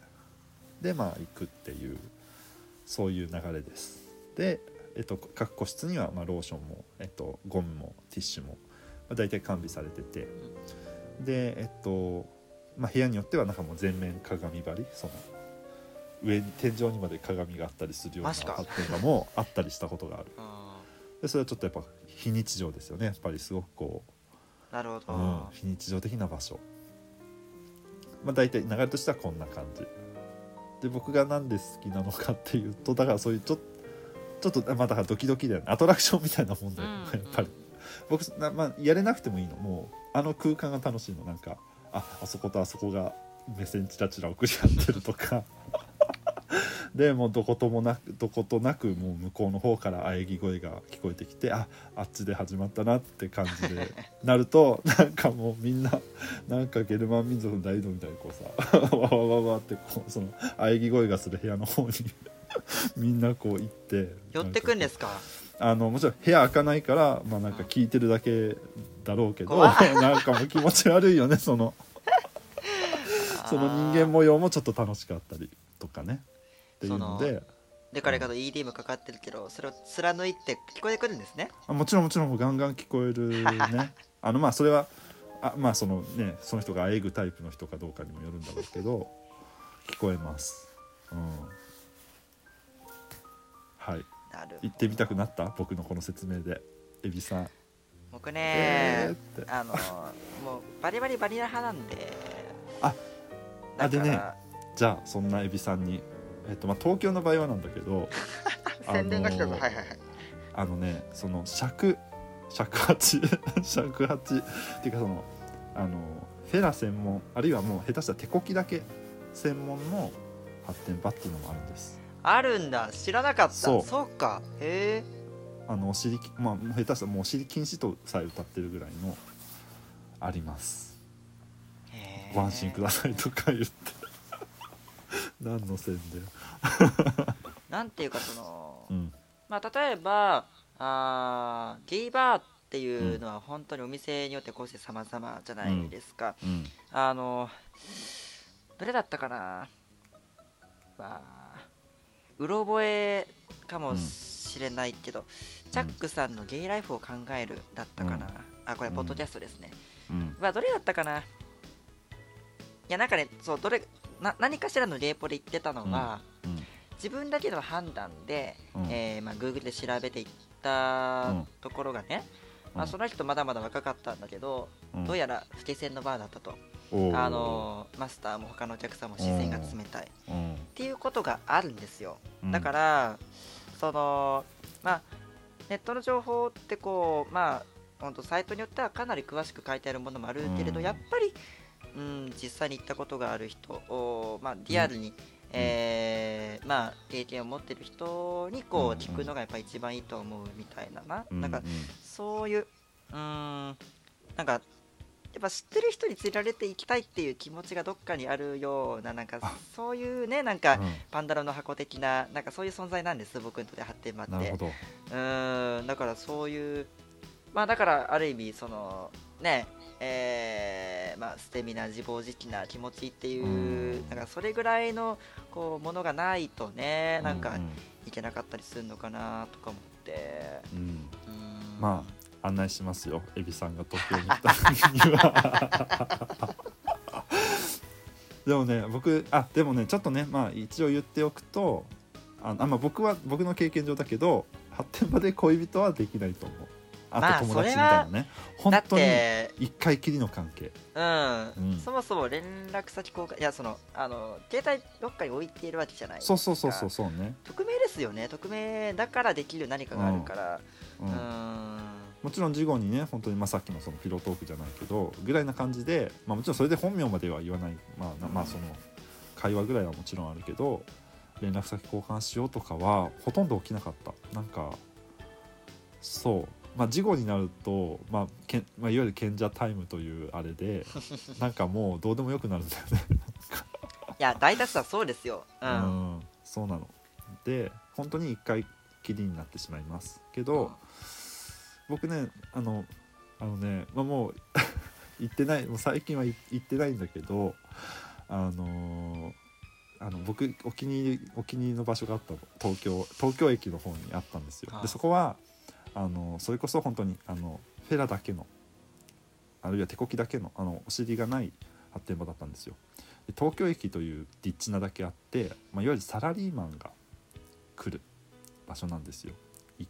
でまあ行くっていうそういう流れです。で、えっと、各個室にはまローションも、えっと、ゴムもティッシュも、まあ、大体完備されてて。でえっと、まあ、部屋によってはなんかもう全面鏡張りその上に天井にまで鏡があったりするようなマジか。発展場もあったりしたことがある。あでそれはちょっとやっぱ非日常ですよね。やっぱりすごくこーなるほど、う、うん、非日常的な場所。まあ大体流れとしてはこんな感じ。で僕がなんで好きなのかっていうとだからそういうちょちょっとまあだからドキドキだよね。アトラクションみたいなもんだよ、うん。やっぱり。僕な、まあ、やれなくてもいいの。もうあの空間が楽しいの。なんかああそことあそこが目線チラチラ送り合ってるとか。(laughs) でもうどこともなくどことなくもう向こうの方から喘ぎ声が聞こえてきてああっちで始まったなって感じで (laughs) なるとなんかもうみんななんかゲルマン民族の大移動みたいにこうさ (laughs) わわわわってこうその喘ぎ声がする部屋の方にみんなこう行って寄ってくんですすか？あのもちろん部屋開かないからまあなんか聞いてるだけだろうけど、(laughs) なんかもう気持ち悪いよねその (laughs) その人間模様もちょっと楽しかったりとかねっていうので。で彼から EDM かかってるけどそれを貫いて聞こえてくるんですね？あもちろんもちろんガンガン聞こえるね。(laughs) あのまあそれはあまあそのねその人があえぐタイプの人かどうかにもよるんだろうけど聞こえます。うん。はいなる行ってみたくなった？僕のこの説明で。エビさん。僕えねーって。あのもうバリバリバニラ派なんで。ああでねじゃあそんなエビさんに、えっとまあ、東京の場合はなんだけど (laughs) 宣伝が来たぞ。はいはいはい。あのねその尺尺八 (laughs) 尺八。っていうかそのあのフェラ専門あるいはもう下手したら手こきだけ専門の発展場っていうのもあるんですあるんだ。知らなかった。そそううか。へえ。あのお尻きまあ下手したらもうお尻禁止とさえ歌ってるぐらいのあります。ご安心くださいとか言って。(laughs) 何の宣伝。(laughs) なんていうかその、うん。まあ例えばあーゲイバーっっていうのは本当にお店によって個性様々じゃないですか、うん。あのどれだったかな。まあうろ覚えかもしれないけど、チャックさんのゲイライフを考えるだったかな、うん。あこれポッドキャストですね、うん。まあどれだったかな。いやなんかねそうどれな何かしらのレポで言ってたのは、うん。自分だけの判断で、うん。えーまあ、Google で調べていったところがね、まあ、その人まだまだ若かったんだけど、うん。どうやら老け線のバーだったと、あのーマスターも他のお客さんも視線が冷たい。っうん。ていうことがあるんですよ。うん。だから、そのまあネットの情報ってこうまあ本当サイトによってはかなり詳しく書いてあるものもあるけれど、うん。やっぱり、うん、実際に行ったことがある人を、まあ、リアルに、えーまあ、経験を持ってる人にこう聞くのがやっぱ一番いいと思うみたいなな,、うん。なんかそういううーんなんかやっぱ知ってる人に連れられていきたいっていう気持ちがどっかにあるようななんかあ。そういうねなんか、うん。パンダラの箱的ななんかそういう存在なんです僕にとって発展場って。なるほど。うーんだからそういうまあだからある意味そのねえーまあ捨て身な自暴自棄な気持ちっていううん。なんかそれぐらいのこうものがないとねなんかうん。いけなかったりするのかなとか思って。うん。ま案内しますよ。エビさんが東京に行った。時にはでもね僕あでもねちょっとねまあ一応言っておくとああ、まあ、僕は僕の経験上だけど発展場で恋人はできないと思う。あまあと友達みたいなね、本だっ当にて一回きりの関係。うん、うん。そもそも連絡先交換いやそのあの携帯どっかに置いているわけじゃない。そうそうそうそうそうね、匿名ですよね。匿名だからできる何かがあるから。ううん。ーんもちろん事後にね本当にまあさっきのそのピロトークじゃないけどぐらいな感じで、まあ、もちろんそれで本名までは言わない、まあ、なまあその会話ぐらいはもちろんあるけど連絡先交換しようとかはほとんど起きなかった。なんかそう。まあ事後になると、まあけんまあ、いわゆる賢者タイムというあれで (laughs) なんかもうどうでもよくなるんだよね。いや大多数はそうですよ。う、うん。んそうなの。で本当に一回きりになってしまいますけど、僕ねあのあのね、まあ、もう (laughs) 行ってないもう最近は行行ってないんだけどあのーあの僕お気に入りお気に入りの場所があったの。東京東京駅の方にあったんですよ。でそこはあのそれこそ本当にあのフェラだけのあるいは手こきだけのあのお尻がない発展場だったんですよ。で東京駅という立地なだけあって、まあ、いわゆるサラリーマンが来る場所なんですよ。イ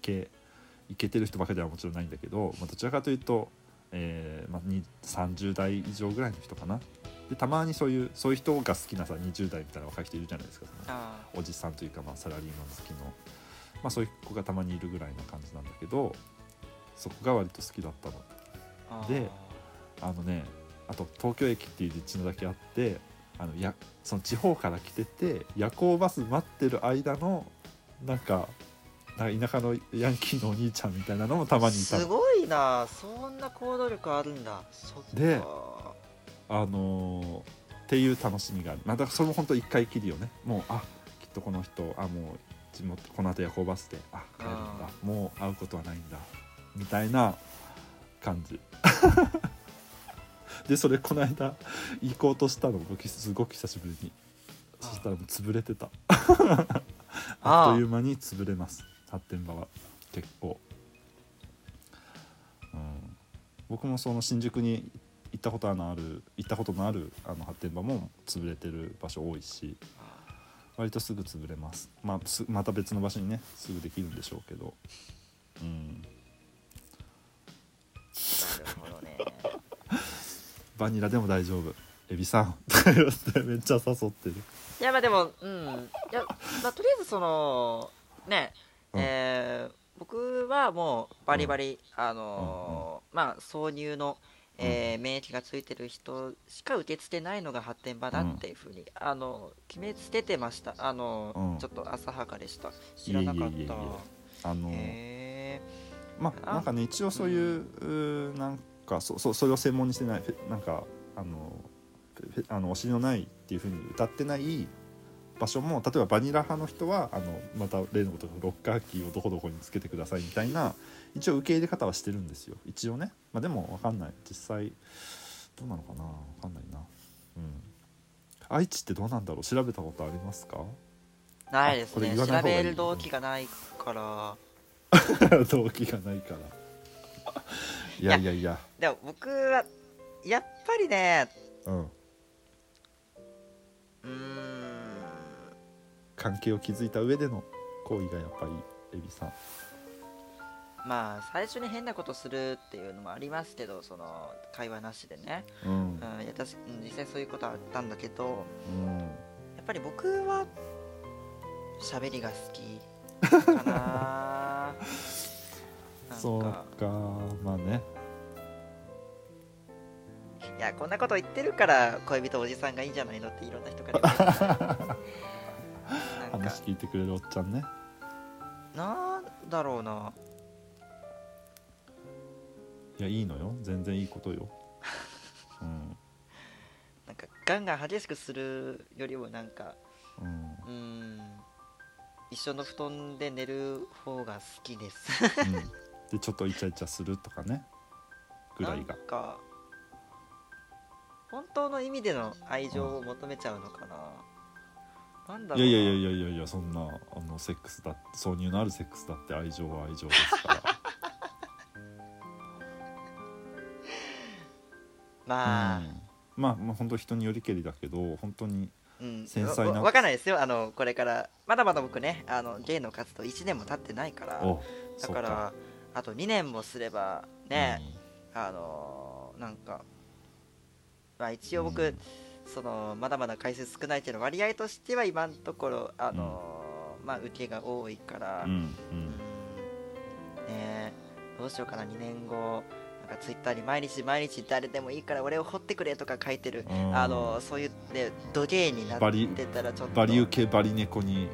ケイケてる人ばかりではもちろんないんだけど、まあ、どちらかというと、えーまあ、に30代以上ぐらいの人かな。でたまにそういうそういう人が好きなさ20代みたいな若い人いるじゃないですか。そのあおじさんというか、まあ、サラリーマン好きの、まあ、そういう子がたまにいるぐらいな感じなんだけどそこが割と好きだったの。あ。であのねあと東京駅っていう立地のだけあってあのやその地方から来てて夜行バス待ってる間のなんかなんか田舎のヤンキーのお兄ちゃんみたいなのもたまにいた。のすごいなそんな行動力あるんだ。であのーっていう楽しみがある、まあ、だからそれも本当一回きりよね。もうあきっとこの人あもう地元この後夜行バスであ帰るんだ。もう会うことはないんだ。みたいな感じ。(laughs) でそれこの間行こうとしたの僕すごく久しぶりに。あそしたらもう潰れてた。あ (laughs) あっという間に潰れます発展場は結構、うん、僕もその新宿に行ったことのある行ったことのあるあの発展場も潰れてる場所多いし割とすぐ潰れます、まあ、すまた別の場所にねすぐできるんでしょうけど。うん。なるほどねバニラでも大丈夫。エビさん。(laughs) めっちゃ誘ってる。いやまあでもうん。いや、まあ、とりあえずそのねうんえー僕はもうバリバリ、あのーまあ挿入の、えー免疫がついてる人しか受け付けないのが発展場だっていうふうに、あの決めつけてました。あの、うん。ちょっと浅はかでした。知らなかった。あのへまああなんかね一応そういううーなんかそそそれを専門にしてないなんかあのあのお尻のないっていうふうに歌ってない場所も例えばバニラ派の人はあのまた例のことロッカーキーをどこどこにつけてくださいみたいな一応受け入れ方はしてるんですよ。一応ね、まあ、でも分かんない。実際どうなのかな。分かんないな。うん。愛知ってどうなんだろう。調べたことありますか？ないですね。調べる動機がないから。(laughs) 動機がないから。いやいやいや。でも僕はやっぱりねうん。うーん関係を築いた上での行為がやっぱりエビさん。まあ最初に変なことするっていうのもありますけどその会話なしでね、うん。うん、いや確かうん実際そういうことはあったんだけどうん。やっぱり僕は喋りが好きかな。(laughs) そうかかまあね。いやこんなこと言ってるから恋人おじさんがいいんじゃないのっていろんな人から言われて (laughs) 話聞いてくれるおっちゃんね。なんだろうな。いやいいのよ。全然いいことよ。(laughs) うん。なんかガンガン激しくするよりもなんかうん。うーん。一緒の布団で寝る方が好きです。うん、でちょっとイチャイチャするとかね。ぐらいが。なんか本当の意味での愛情を求めちゃうのかな、なんだいいやいやいやいやいやそんなあのセックスだ挿入のあるセックスだって愛情は愛情ですから。(laughs) まあ。うん。まあまあ本当人によりけりだけど本当にうん、繊細なわわかんないですよ。あのこれからまだまだ僕ねあの芸の活動1年も経ってないからおだからあと2年もすればね、あのーなんか、まあ、一応僕、うんそのまだまだ回数少ないけど割合としては今のところあのーまあ受けが多いから、うんうん。うんねえどうしようかな2年後なんかツイッターに毎日毎日誰でもいいから俺を掘ってくれとか書いてる、うん。あのそういうね土芸になってたらちょっとバリ受けバリ猫に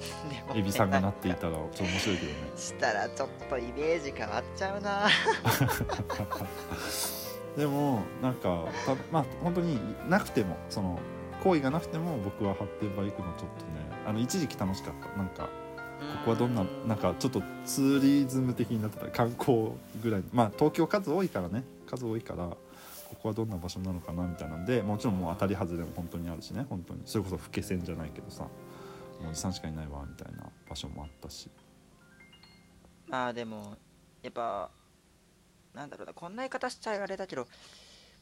(laughs) エビさんがなっていたらちょっと面白いけどね。したらちょっとイメージ変わっちゃうな (laughs) でもなんかたまあ本当になくてもその行為がなくても僕は発展場行くのちょっとねあの一時期楽しかった。なんかここはどんななんかちょっとツーリズム的になってた観光ぐらい。まあ東京数多いからね。数多いからここはどんな場所なのかなみたいなんでもちろんもう当たり外れも本当にあるしね。本当に。それこそ老け線じゃないけどさおじさんしかいないわみたいな場所もあったし。まあでもやっぱなんだろうなこんな言い方しちゃあれだけど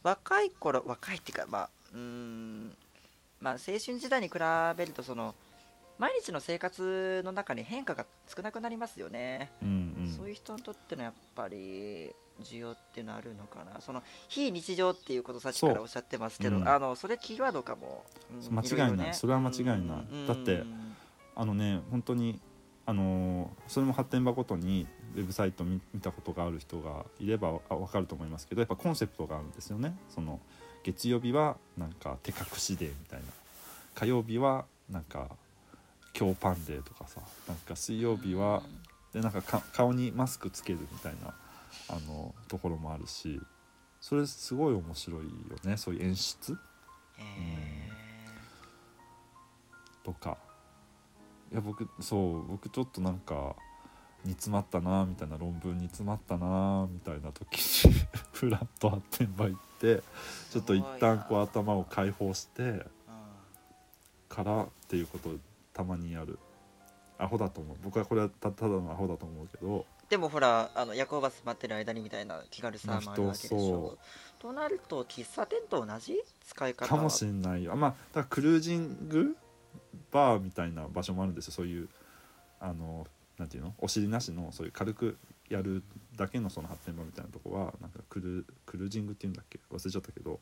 若い頃若いっていうかまあうーんまあ青春時代に比べるとその毎日の生活の中に変化が少なくなりますよね、うんうん。そういう人にとってのやっぱり需要っていうのはあるのかな。その非日常っていうことさっきからおっしゃってますけど、うん。あのそれキーワードかも、うん間違いない。ね。それは間違いない。うんだってうんあのね本当にあのーそれも発展場ごとにウェブサイト見見たことがある人がいればあ分かると思いますけどやっぱコンセプトがあるんですよね。その月曜日はなんか手隠しデーみたいな火曜日はなんか今日パンデーとかさなんか水曜日はでなんかか顔にマスクつけるみたいなあのところもあるしそれすごい面白いよね。そういう演出？へとかいや僕そう僕ちょっとなんか煮詰まったなみたいな論文煮詰まったなみたいな時に (laughs) フラット発展場行ってちょっと一旦こう頭を解放してからっていうことをたまにやる。アホだと思う。僕はこれはたただのアホだと思うけど。でもほらあの夜行バス待ってる間にみたいな気軽さもあるわけでしょ。となると喫茶店と同じ？使い方かもしんないよ。まあだからクルージングバーみたいな場所もあるんですよ。そういうあのなんていうの？お尻なしのそういう軽くやるだけのその発展場みたいなとこはなんかクルクルージングっていうんだっけ？忘れちゃったけど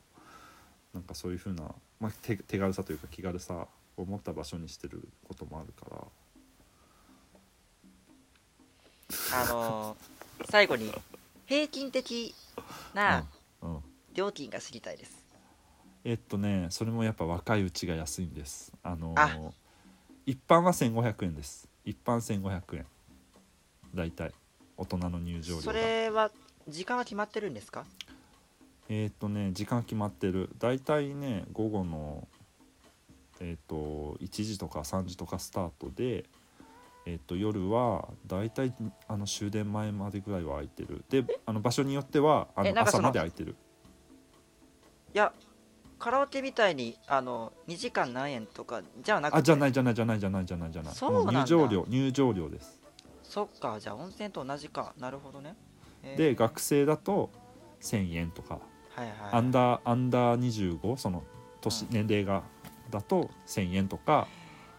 なんかそういうふうな、まあ、手手軽さというか気軽さを持った場所にしてることもあるから。あのー (laughs) 最後に平均的な料金が知りたいですえっとねそれもやっぱ若いうちが安いんです。あのあ。一般は1500円です。一般1500円。大体。大人の入場料そがれは時間は決まってるんですか？えっとね時間決まってる。大体ね午後のえー、と1時とか3時とかスタートで、えー、と夜はだいたいあの終電前までぐらいは空いてる。であの場所によってはあの朝まで空いてる。いやカラオケみたいにあの2時間何円とかじゃなくて？あじゃないじゃないじゃないじゃないじゃないじゃない。そう入場料入場料です。そっかじゃあ温泉と同じか。なるほどね、えー。で学生だと1000円とか。はいはいアンダーアンダー25その年、うん。年齢がだと1000円とか。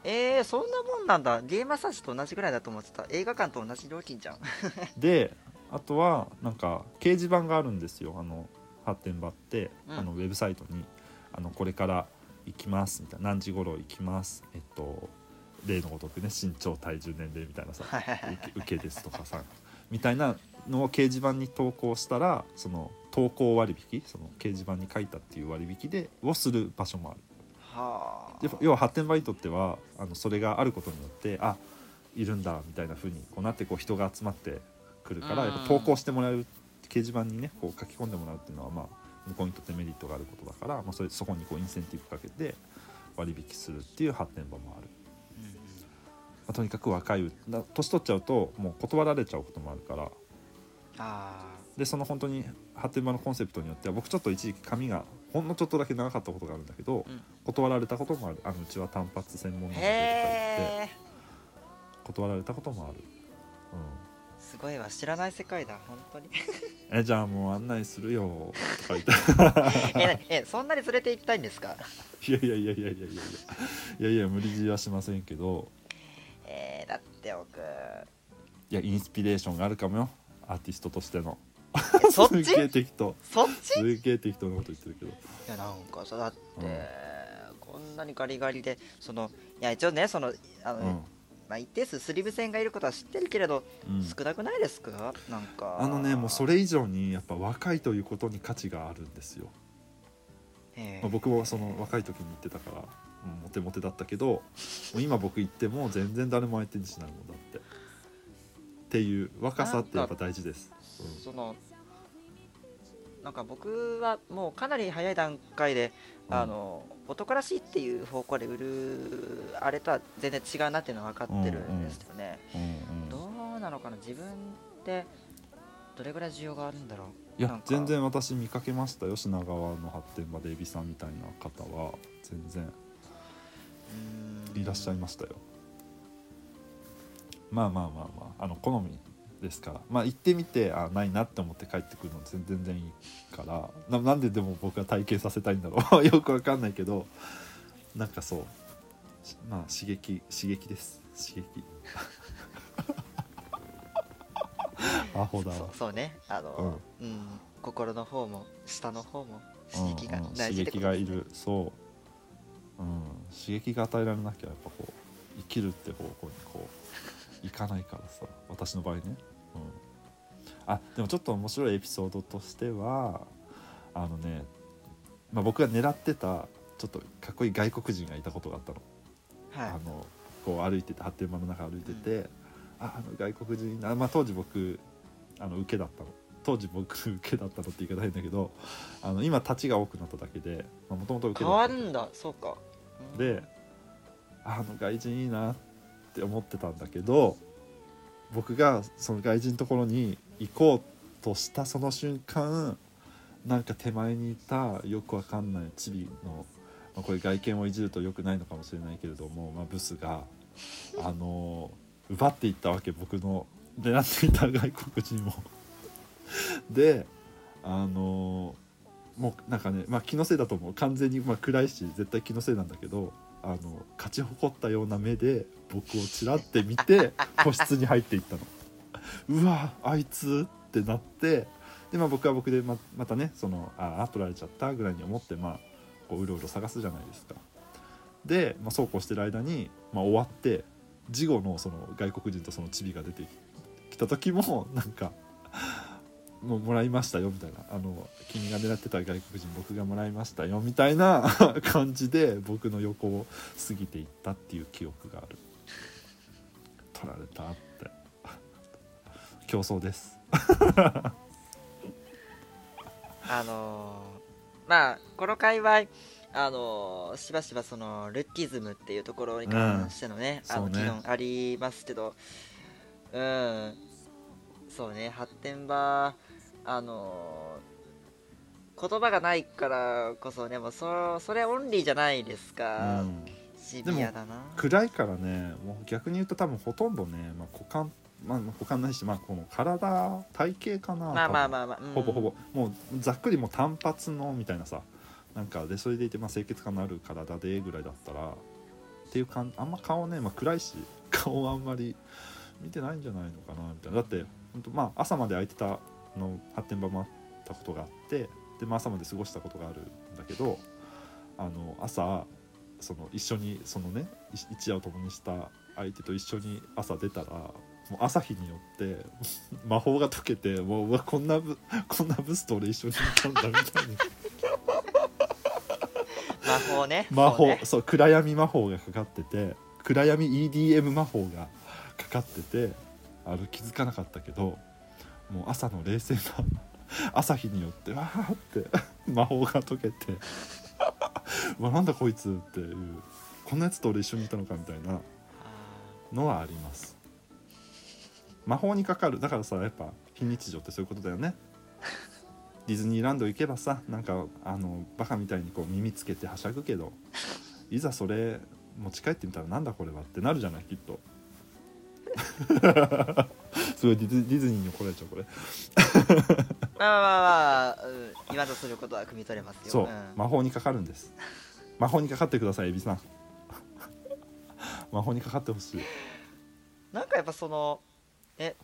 えー、そんなもんなんだ。ゲームマッサージと同じぐらいだと思ってた。映画館と同じ料金じゃん。(laughs) であとはなんか掲示板があるんですよ。あの発展場って、うん。あのウェブサイトにあの「これから行きます」みたいな「何時頃行きます」えっと例のごとくね身長体重年齢みたいなさ受けですとかさみたいなのを掲示板に投稿したらその投稿割引その掲示板に書いたっていう割引でをする場所もある。はあ。で要は発展場にとってはあのそれがあることによってあいるんだみたいな風にこうなってこう人が集まってくるからうんやっぱ投稿してもらう掲示板にねこう書き込んでもらうっていうのはまあ向こうにとってメリットがあることだから、まあ、それそこにこうインセンティブかけて割引するっていう発展場もある、うんまあとにかく若いだ年取っちゃうともう断られちゃうこともあるから。あでその本当に発展場のコンセプトによっては僕ちょっと一時期髪がほんのちょっとだけ長かったことがあるんだけど、うん。断られたこともある。あのうちは単発専門ーなのでとか言って断られたこともある、うん、すごいわ知らない世界だ本当に。(laughs) えじゃあもう案内するよとか言って。(laughs) えなえそんなに連れて行きたいんですか？いやいやいやいやいやいやいや。いやいや無理強いはしませんけど。えー、だって僕。いやインスピレーションがあるかもよ。アーティストとしての。えそっち？(laughs) すげえ適当。そっち？すげえ適当なこと言ってるけど。いやなんかさだって、うん。こんなにガリガリでそのいや一応ねそのあの、うん、まあ、一定数スリム線がいることは知ってるけれど、うん、少なくないですか？なんか。あのねもうそれ以上にやっぱ若いということに価値があるんですよ、ええ。まあ、僕もその若い時に言ってたから、うん、モテモテだったけど今僕言っても全然誰も相手にしないもんだって。っていう若さってやっぱ大事です、うん。そのなんか僕はもうかなり早い段階で、うん。あの男らしいっていう方向で売るあれとは全然違うなっていうのは分かってるんですよね、うんうんどうなのかな？自分ってどれぐらい需要があるんだろう？いや全然私見かけましたよ品川の発展場でエビさんみたいな方は。全然。いらっしゃいましたよ。まあまあまあまあ。あの好みですから。まあ行ってみてあないなって思って帰ってくるの全全然いいから。ななんででも僕は体験させたいんだろう。(laughs) よくわかんないけど。なんかそう。しまあ刺激刺激です。刺激。(laughs) アホだわ。そうそうね。あの、うん。心の方も下の方も刺激が刺激がいる。そう、うん、刺激が与えられなきゃやっぱこう生きるって方向にこういかないからさ私の場合ね、うん、あでもちょっと面白いエピソードとしてはあのね、まあ、僕が狙ってたちょっとかっこいい外国人がいたことがあったの,、はい。あのこう歩いてて発展場の中歩いてて、ああの外国人あ、まあ、当時僕あの受けだったの。当時僕 (laughs) 受けだったのって言い方変だけどあの今立ちが多くなっただけでもともと受け変だったわるんだ。そうか。うん。であの外人いいなってって思ってたんだけど僕がその外人のところに行こうとしたその瞬間なんか手前にいたよくわかんないチビの、まあ、これ外見をいじるとよくないのかもしれないけれども、まあ、ブスがあの奪っていったわけ僕の狙っていた外国人を。であのもうなんかね、まあ、気のせいだと思う完全に、まあ、暗いし絶対気のせいなんだけどあの勝ち誇ったような目で僕をちらって見て (laughs) 個室に入っていったの。うわあいつってなってで、まあ、僕は僕でままたねそのああ取られちゃったぐらいに思って、まあ、こううろうろ探すじゃないですか。で、まあ、そうこうしてる間に、まあ、終わって事後のその外国人とそのチビが出てきた時もなんかもうもらいましたよみたいな。あの君が狙ってた外国人僕がもらいましたよみたいな (laughs) 感じで僕の横を過ぎていったっていう記憶がある。取られたって。競争です。(laughs) あのーまあこの界隈あのしばしばそのルッキズムっていうところに関してのね、あのうんそうね。議論ありますけどうん。そうね発展場あの言葉がないからこそねもうそそれオンリーじゃないですうか、ん。シビアだな。暗いからねもう逆に言うと多分ほとんどね、まあ、股間まあ股間ないし、まあ、この体体型かなまあまああまあまあ、うん。ほぼほぼ。もうざっくりもう単発のみたいなさ。なんかでそれでいて、まあ、清潔感のある体でぐらいだったらっていう感あんま顔ね、まあ、暗いし (laughs) 顔あんまり見てないんじゃないのかなみたいな。だって本当まあ朝まで空いてたの発展場もあったことがあってで、まあ、朝まで過ごしたことがあるんだけどあの朝その一緒にそのねい一夜を共にした相手と一緒に朝出たらもう朝日によって (laughs) 魔法が解けてもううわこんなブこんなブスと俺一緒にいたんだみたいな (laughs) 魔法ね。魔法そうそう,、ね暗闇魔法がかかってて暗闇 EDM 魔法がかかっててあれ気づかなかったけどもう朝の冷静な (laughs) 朝日によってわーって (laughs) 魔法が解けて (laughs) うわなんだこいつっていうこんなやつと俺一緒にいたのかみたいなのはあります。魔法にかかる。だからさやっぱ非日常ってそういうことだよね。ディズニーランド行けばさなんかあのバカみたいにこう耳つけてはしゃぐけどいざそれ持ち帰ってみたらなんだこれはってなるじゃないきっと。すごいディズディズニーに怒られちゃうこれ。ーまあまあまあまあ、うん、言わんとすることは汲み取れますよ。そう、ん。魔法にかかるんです。魔法にかかってくださいエビさん魔法にかかってほしい。なんかやっぱそのえ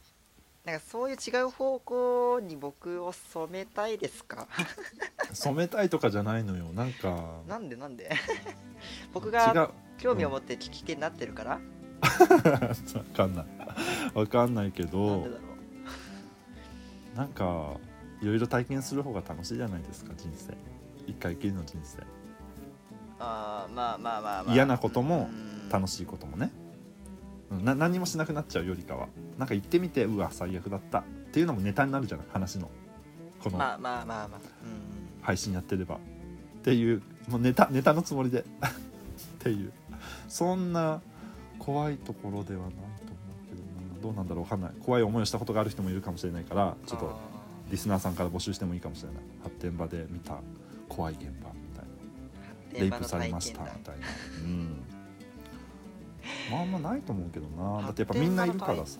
なんかそういう違う方向に僕を染めたいですか？染めたいとかじゃないのよ。なんか。なんでなんで？僕違がう興味を持って聞き手になってるから、(laughs) わかんない。わかんないけなんどでだろう。なんかいろいろ体験する方が楽しいじゃないですか人生。一回きりの人生。あーまあまあまあまあ。嫌なこともうん。楽しいこともね。うんな何もしなくなっちゃうよりかは。なんか行ってみてうわ最悪だった。っていうのもネタになるじゃない話の。このまあまあまあまあ。うん。配信やってれば。っていうもうネタネタのつもりで。(laughs) っていう。そんな怖いところではないと思うけどなどうなんだろうわかんない。怖い思いをしたことがある人もいるかもしれないからちょっとあリスナーさんから募集してもいいかもしれない。発展場で見た怖い現場みたいな。ーレイプされましたみたいな。うんまああんまないと思うけどな。だってやっぱみんないるからさ。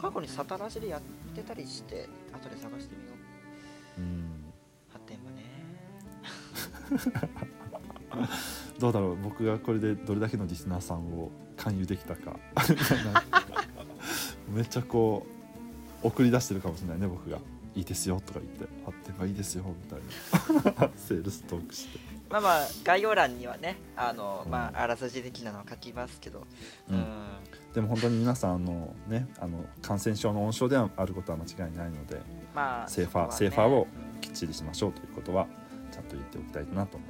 過去にサタラジでやってたりして後で探してみよう。うん。発展場ね (laughs) どうだろう僕がこれでどれだけのリスナーさんを勧誘できたか。(laughs) めっちゃこう送り出してるかもしれないね僕が「いいですよ」とか言って「発展場いいですよ」みたいな。(laughs) セールストークして。まあまあ概要欄にはねあの、うん。まああらすじ的なのを書きますけど。ううん。ん、でも本当に皆さんあのねあの感染症の温床ではあることは間違いないのでまあセーファーね。セーファーをうんきっちりしましょうということはちゃんと言っておきたいなと思い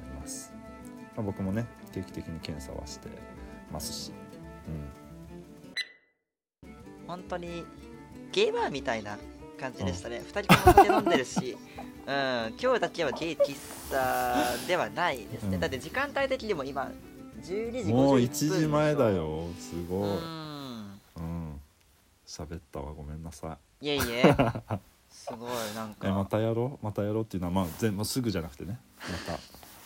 ます、まあ、僕もね定期的に検査はしてますし、本当にゲーバーみたいな感じでしたね、二人ともお酒飲んでるし、(laughs) うん、今日だけはゲイ喫茶ではないですね、うん。だって時間帯的にも今12うん、時51分もう1でしょ。時前だよ。すごい。うん。うん。喋ったわ。ごめんなさい。いえいえ。(laughs) すごいなんか。えまたやろう？またやろうっていうのはまあ全もうすぐじゃなくてね。また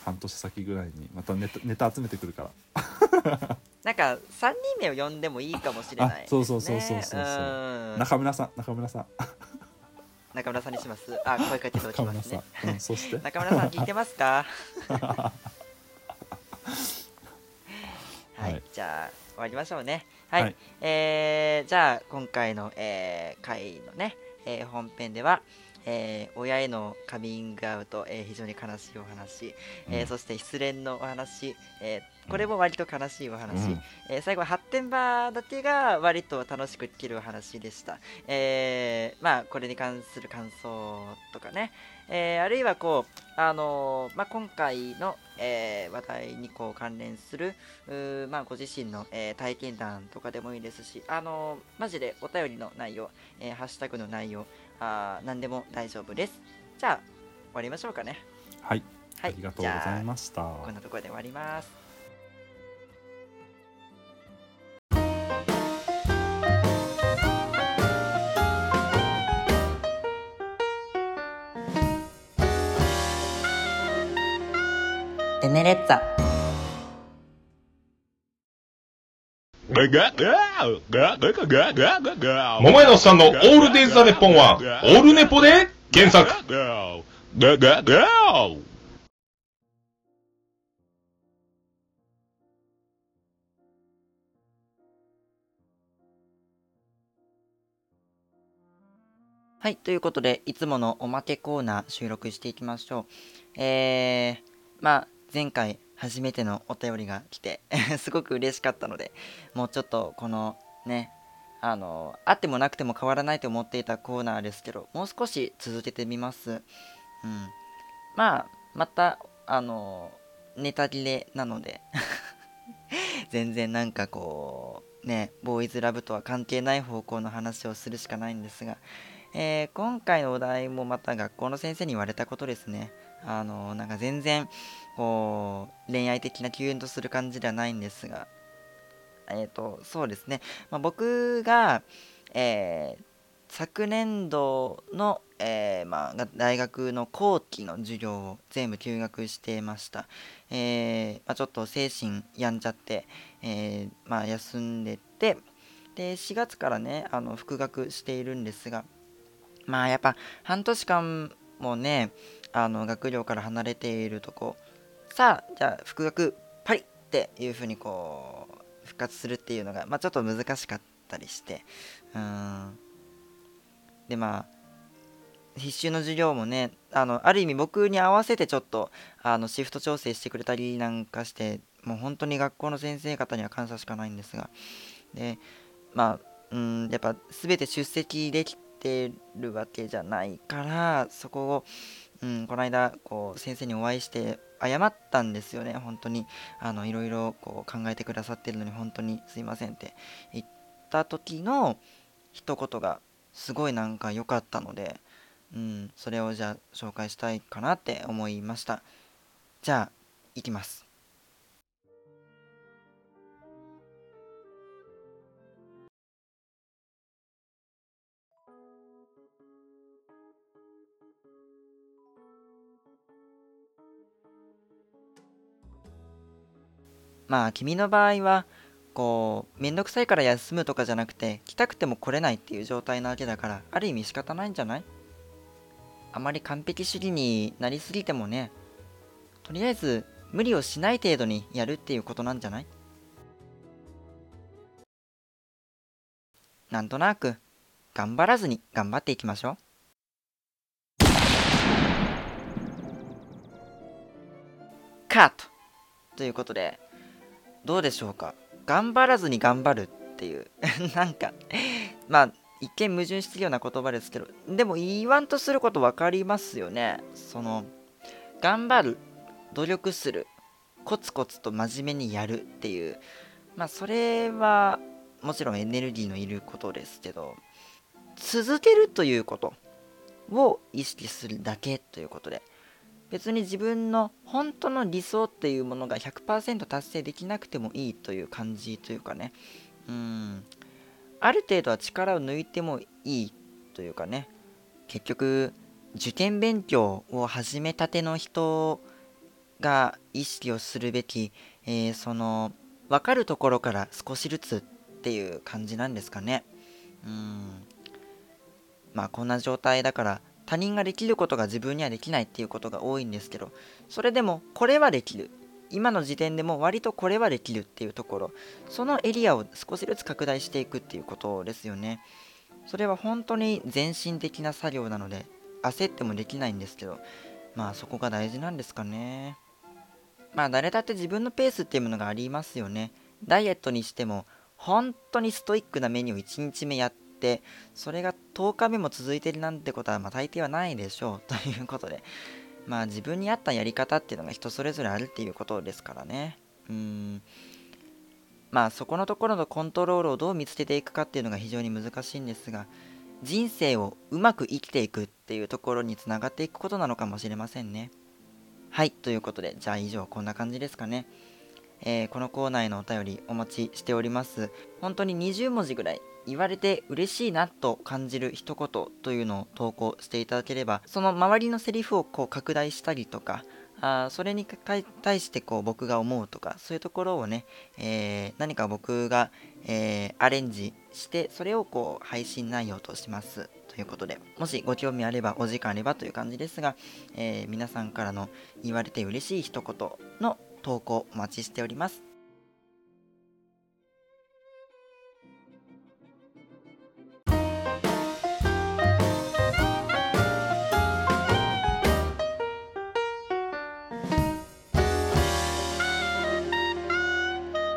半年先ぐらいにまたネタネタ集めてくるから。なんか3人目を呼んでもいいかもしれないね、あそうそうそうそうそうそう。ん。中村さん中村さん。中村さんにします。あ声かけておき中村ますね。さん、うん、そして。中村さん聞いてますか？(laughs) はい、はいじゃあ終わりましょうね。はい、はい。えーじゃあ今回の、えー回のね、えー本編では、えー親へのカミングアウト、えー非常に悲しいお話、えーうんそして失恋のお話、えーこれも割と悲しいお話、うん。えー最後は発展場だけが割と楽しく聞けるお話でした。えーまあこれに関する感想とかね、えーあるいはこう、あのーまあ、今回の、えー話題にこう関連するまあ、ご自身の、えー体験談とかでもいいですし、あのーマジでお便りの内容、えーハッシュタグの内容あー何でも大丈夫です。じゃあ終わりましょうかね。はい。はい。ありがとうございました。こんなところで終わります。エネレッツァ桃屋のおっさんのオールデイズ・ザ・ネッポンは、オールネポで検索。はい、ということで、いつものおまけコーナー収録していきましょう。えー、まあ、前回初めてのお便りが来て、(laughs) すごく嬉しかったので、もうちょっとこのね、あの、あってもなくても変わらないと思っていたコーナーですけど、もう少し続けてみます。うん。まあ、また、あの、ネタ切れなので、(laughs) 全然なんかこう、ね、ボーイズラブとは関係ない方向の話をするしかないんですが、えー今回のお題もまた学校の先生に言われたことですね。あのなんか全然こう恋愛的なキュンとする感じではないんですが、えっ、とそうですね、まあ、僕が、えー昨年度の、えーまあ、大学の後期の授業を全部休学してました。えまあ、ちょっと精神病んじゃって、えまあ、休んでて、で4月からねあの復学しているんですがまあやっぱ半年間もねあの学業から離れているとこ。さあじゃあ復学パリっていう風にこう復活するっていうのが、まあ、ちょっと難しかったりして。うん。でまあ必修の授業もねあのある意味僕に合わせてちょっとあのシフト調整してくれたりなんかしてもう本当に学校の先生方には感謝しかないんですが。でまあうんやっぱ全て出席できてるわけじゃないからそこを、うん、この間こう先生にお会いして謝ったんですよね本当に。あのいろいろこう考えてくださってるのに本当にすいませんって。言った時の一言がすごいなんか良かったので、うん、それをじゃあ紹介したいかなって思いました。じゃあいきます。まあ君の場合はこうめんどくさいから休むとかじゃなくて来たくても来れないっていう状態なわけだからある意味仕方ないんじゃない？あまり完璧主義になりすぎてもねとりあえず無理をしない程度にやるっていうことなんじゃない？なんとなく頑張らずに頑張っていきましょう。カット。ということでどうでしょうか？頑張らずに頑張るっていう。(laughs) なんかまあ一見矛盾してるような言葉ですけどでも言わんとすること分かりますよね。その頑張る努力するコツコツと真面目にやるっていう。まあそれはもちろんエネルギーのいることですけど続けるということを意識するだけということで。別に自分の本当の理想っていうものが100%達成できなくてもいいという感じというかね。うん。ある程度は力を抜いてもいいというかね。結局受験勉強を始めたての人が意識をするべき、えーその分かるところから少しずつっていう感じなんですかね。うん。まあこんな状態だから他人ができることが自分にはできないっていうことが多いんですけどそれでもこれはできる。今の時点でも割とこれはできるっていうところ。そのエリアを少しずつ拡大していくっていうことですよね。それは本当に全身的な作業なので焦ってもできないんですけどまあそこが大事なんですかね。まあ誰だって自分のペースっていうものがありますよね。ダイエットにしても本当にストイックなメニューを1日目やっててそれが10日目も続いてるなんてことはまあ大抵はないでしょう。(laughs) ということでまあ自分に合ったやり方っていうのが人それぞれあるっていうことですからね。うん。まあそこのところのコントロールをどう見つけていくかっていうのが非常に難しいんですが人生をうまく生きていくっていうところにつながっていくことなのかもしれませんね。はいということでじゃあ以上こんな感じですかね。えーこのコーナーへのお便りお待ちしております。本当に20文字ぐらい言われて嬉しいなと感じる一言というのを投稿していただければその周りのセリフをこう拡大したりとかあそれに対してこう僕が思うとかそういうところをね、えー何か僕が、えーアレンジしてそれをこう配信内容とします。ということでもしご興味あればお時間あればという感じですが、えー皆さんからの言われて嬉しい一言の投稿お待ちしております。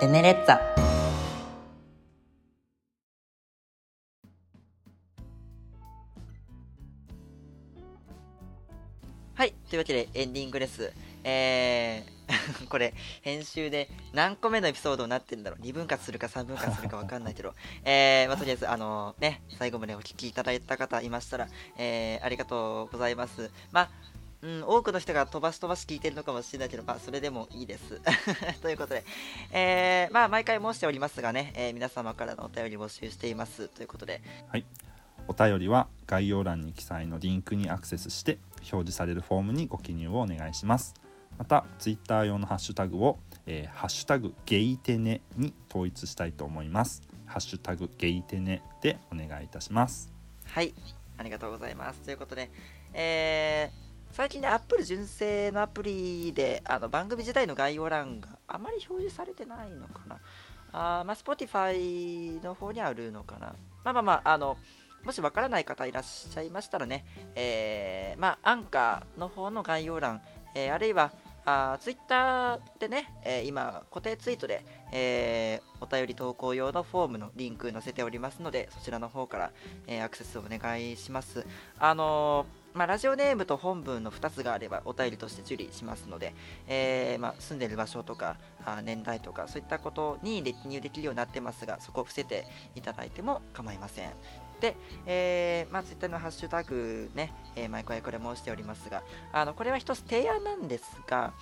テネレッツァ。はいというわけでエンディングです。えー、(laughs) これ編集で何個目のエピソードになってるんだろう？2分割するか3分割するか分かんないけど。(laughs) えー、まあ、とりあえずあのね最後までお聞きいただいた方いましたら、えー、ありがとうございます。まあうん、多くの人が飛ばし飛ばし聞いてるのかもしれないけど、まあ、それでもいいです。(laughs) ということで、えー、まあ、毎回申しておりますがね、えー皆様からのお便り募集しています。ということで、はい、お便りは概要欄に記載のリンクにアクセスして表示されるフォームにご記入をお願いします。またツイッター用のハッシュタグを、えーハッシュタグゲイテネに統一したいと思いますハッシュタグゲイテネでお願いいたしますはい、ありがとうございます。ということで、えー最近ね、Apple 純正のアプリであの番組自体の概要欄があまり表示されてないのかな。あまあ、Spotify の方にあるのかな。まあまあまあ、あの、もしわからない方いらっしゃいましたらね、えーまあ、アンカーの方の概要欄、えーあるいは、あツイッターでね、えー今、固定ツイートで、えーお便り投稿用のフォームのリンク載せておりますので、そちらの方から、えーアクセスをお願いします。あのまあ、ラジオネームと本文の2つがあればお便りとして受理しますので、えまあ、住んでる場所とかあ年代とかそういったことに記入できるようになってますがそこを伏せていただいても構いません。で、えーまあ、ツイッターのハッシュタグね、えー毎回これ申しておりますが、あのこれは一つ提案なんですが、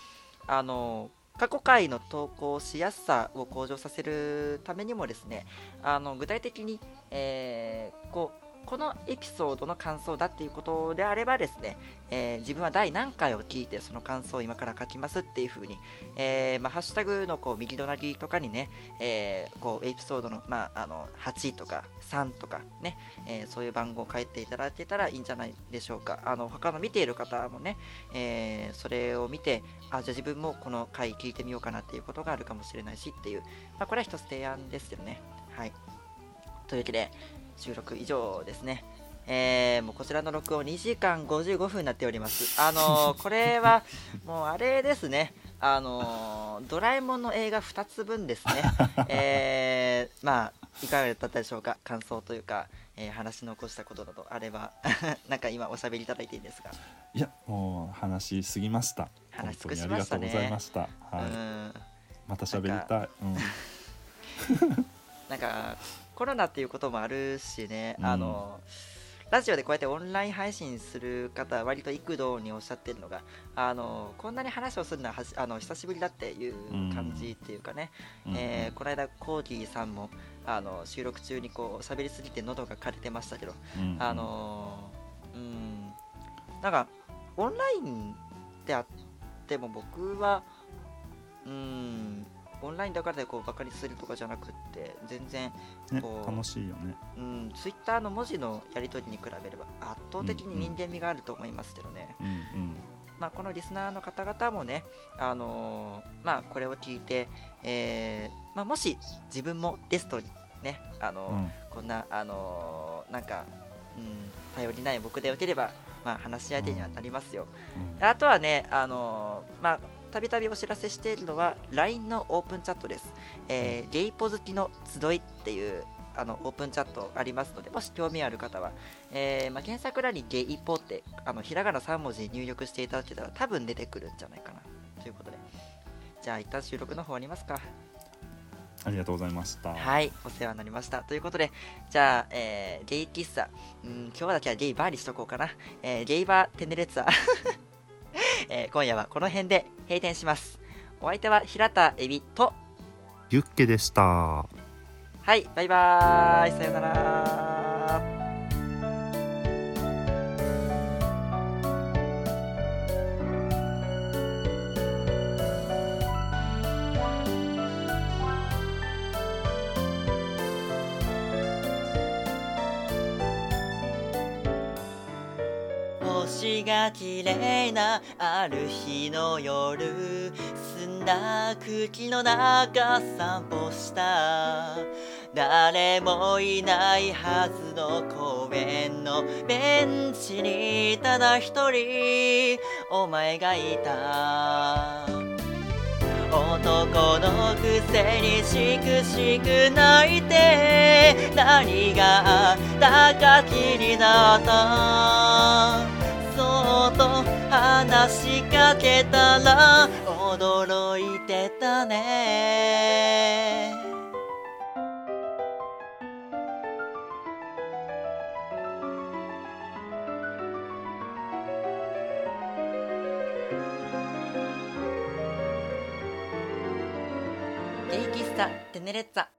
あの過去回の投稿しやすさを向上させるためにもですね、あの具体的に、えーこうこのエピソードの感想だっていうことであればですね、えー自分は第何回を聞いてその感想を今から書きますっていう風に、えーまあ、ハッシュタグのこう右隣とかにね、えーこうエピソードの,、まあ、あの8とか3とかね、えそういう番号を書いていただけたらいいんじゃないでしょうか。あの他の見ている方もね、えそれを見て、あ、じゃあ自分もこの回聞いてみようかなっていうことがあるかもしれないしっていう、まあ、これは一つ提案ですよね。はい。というわけで、収録以上ですね。えーもうこちらの録音2時間55分になっております。あのー (laughs) これはもうあれですね。あのードラえもんの映画2つ分ですね。(laughs) えーまあ、いかがだったでしょうか？感想というか、えー話し残したことなどあれば、(laughs) なんか今おしゃべりいただいていいですか？いやもう話しすぎました話し尽く本当にありしましたねがとうございましたはういん。また喋りたいうんなんかコロナっていうこともあるしね、うん。あのラジオでこうやってオンライン配信する方は割と幾度におっしゃってるのがあのこんなに話をするのはあの久しぶりだっていう感じっていうかね、うん。えーこの間コーギーさんもあの収録中にこう喋りすぎて喉が枯れてましたけど、うん。あのーうん。なんかオンラインであっても僕はうんオンラインだからでこうバカにするとかじゃなくって全然ねこう楽しいよね。うん、ツイッターの文字のやり取りに比べれば圧倒的に人間味があると思いますけどね、うんうん。まあ、このリスナーの方々もね、あのーまあ、これを聞いて、えーまあ、もし自分もゲストにね、あのーうん。こんな、あのーなんか、うん、頼りない僕でよければ、まあ、話し相手にはなりますよ。うん。あとはね、あのーまあ、たびたびお知らせしているのは、LINE のオープンチャットです。えーゲイポ好きの集いっていう、あの、オープンチャットありますので、もし興味ある方は、えーまあ、検索欄にゲイポって、あの、ひらがな3文字入力していただけたら多分出てくるんじゃないかな。ということで。じゃあ、一旦収録の方終わりますか。ありがとうございましたはい、お世話になりました。ということで、じゃあ、えーゲイ喫茶、うん、今日だけはゲイバーにしとこうかな。えーゲイバーテネレッツァ。えー今夜はこの辺で閉店します。お相手は平田エビとユッケでした。はいバイバーイ。さようなら星が綺麗なある日の夜澄んだ空気の中散歩した。誰もいないはずの公園のベンチにただ一人。お前がいた。男のくせにしくしく泣いて。何があったか気になった。話しかけたら驚いてたね。ケイキスタテネレッツァ。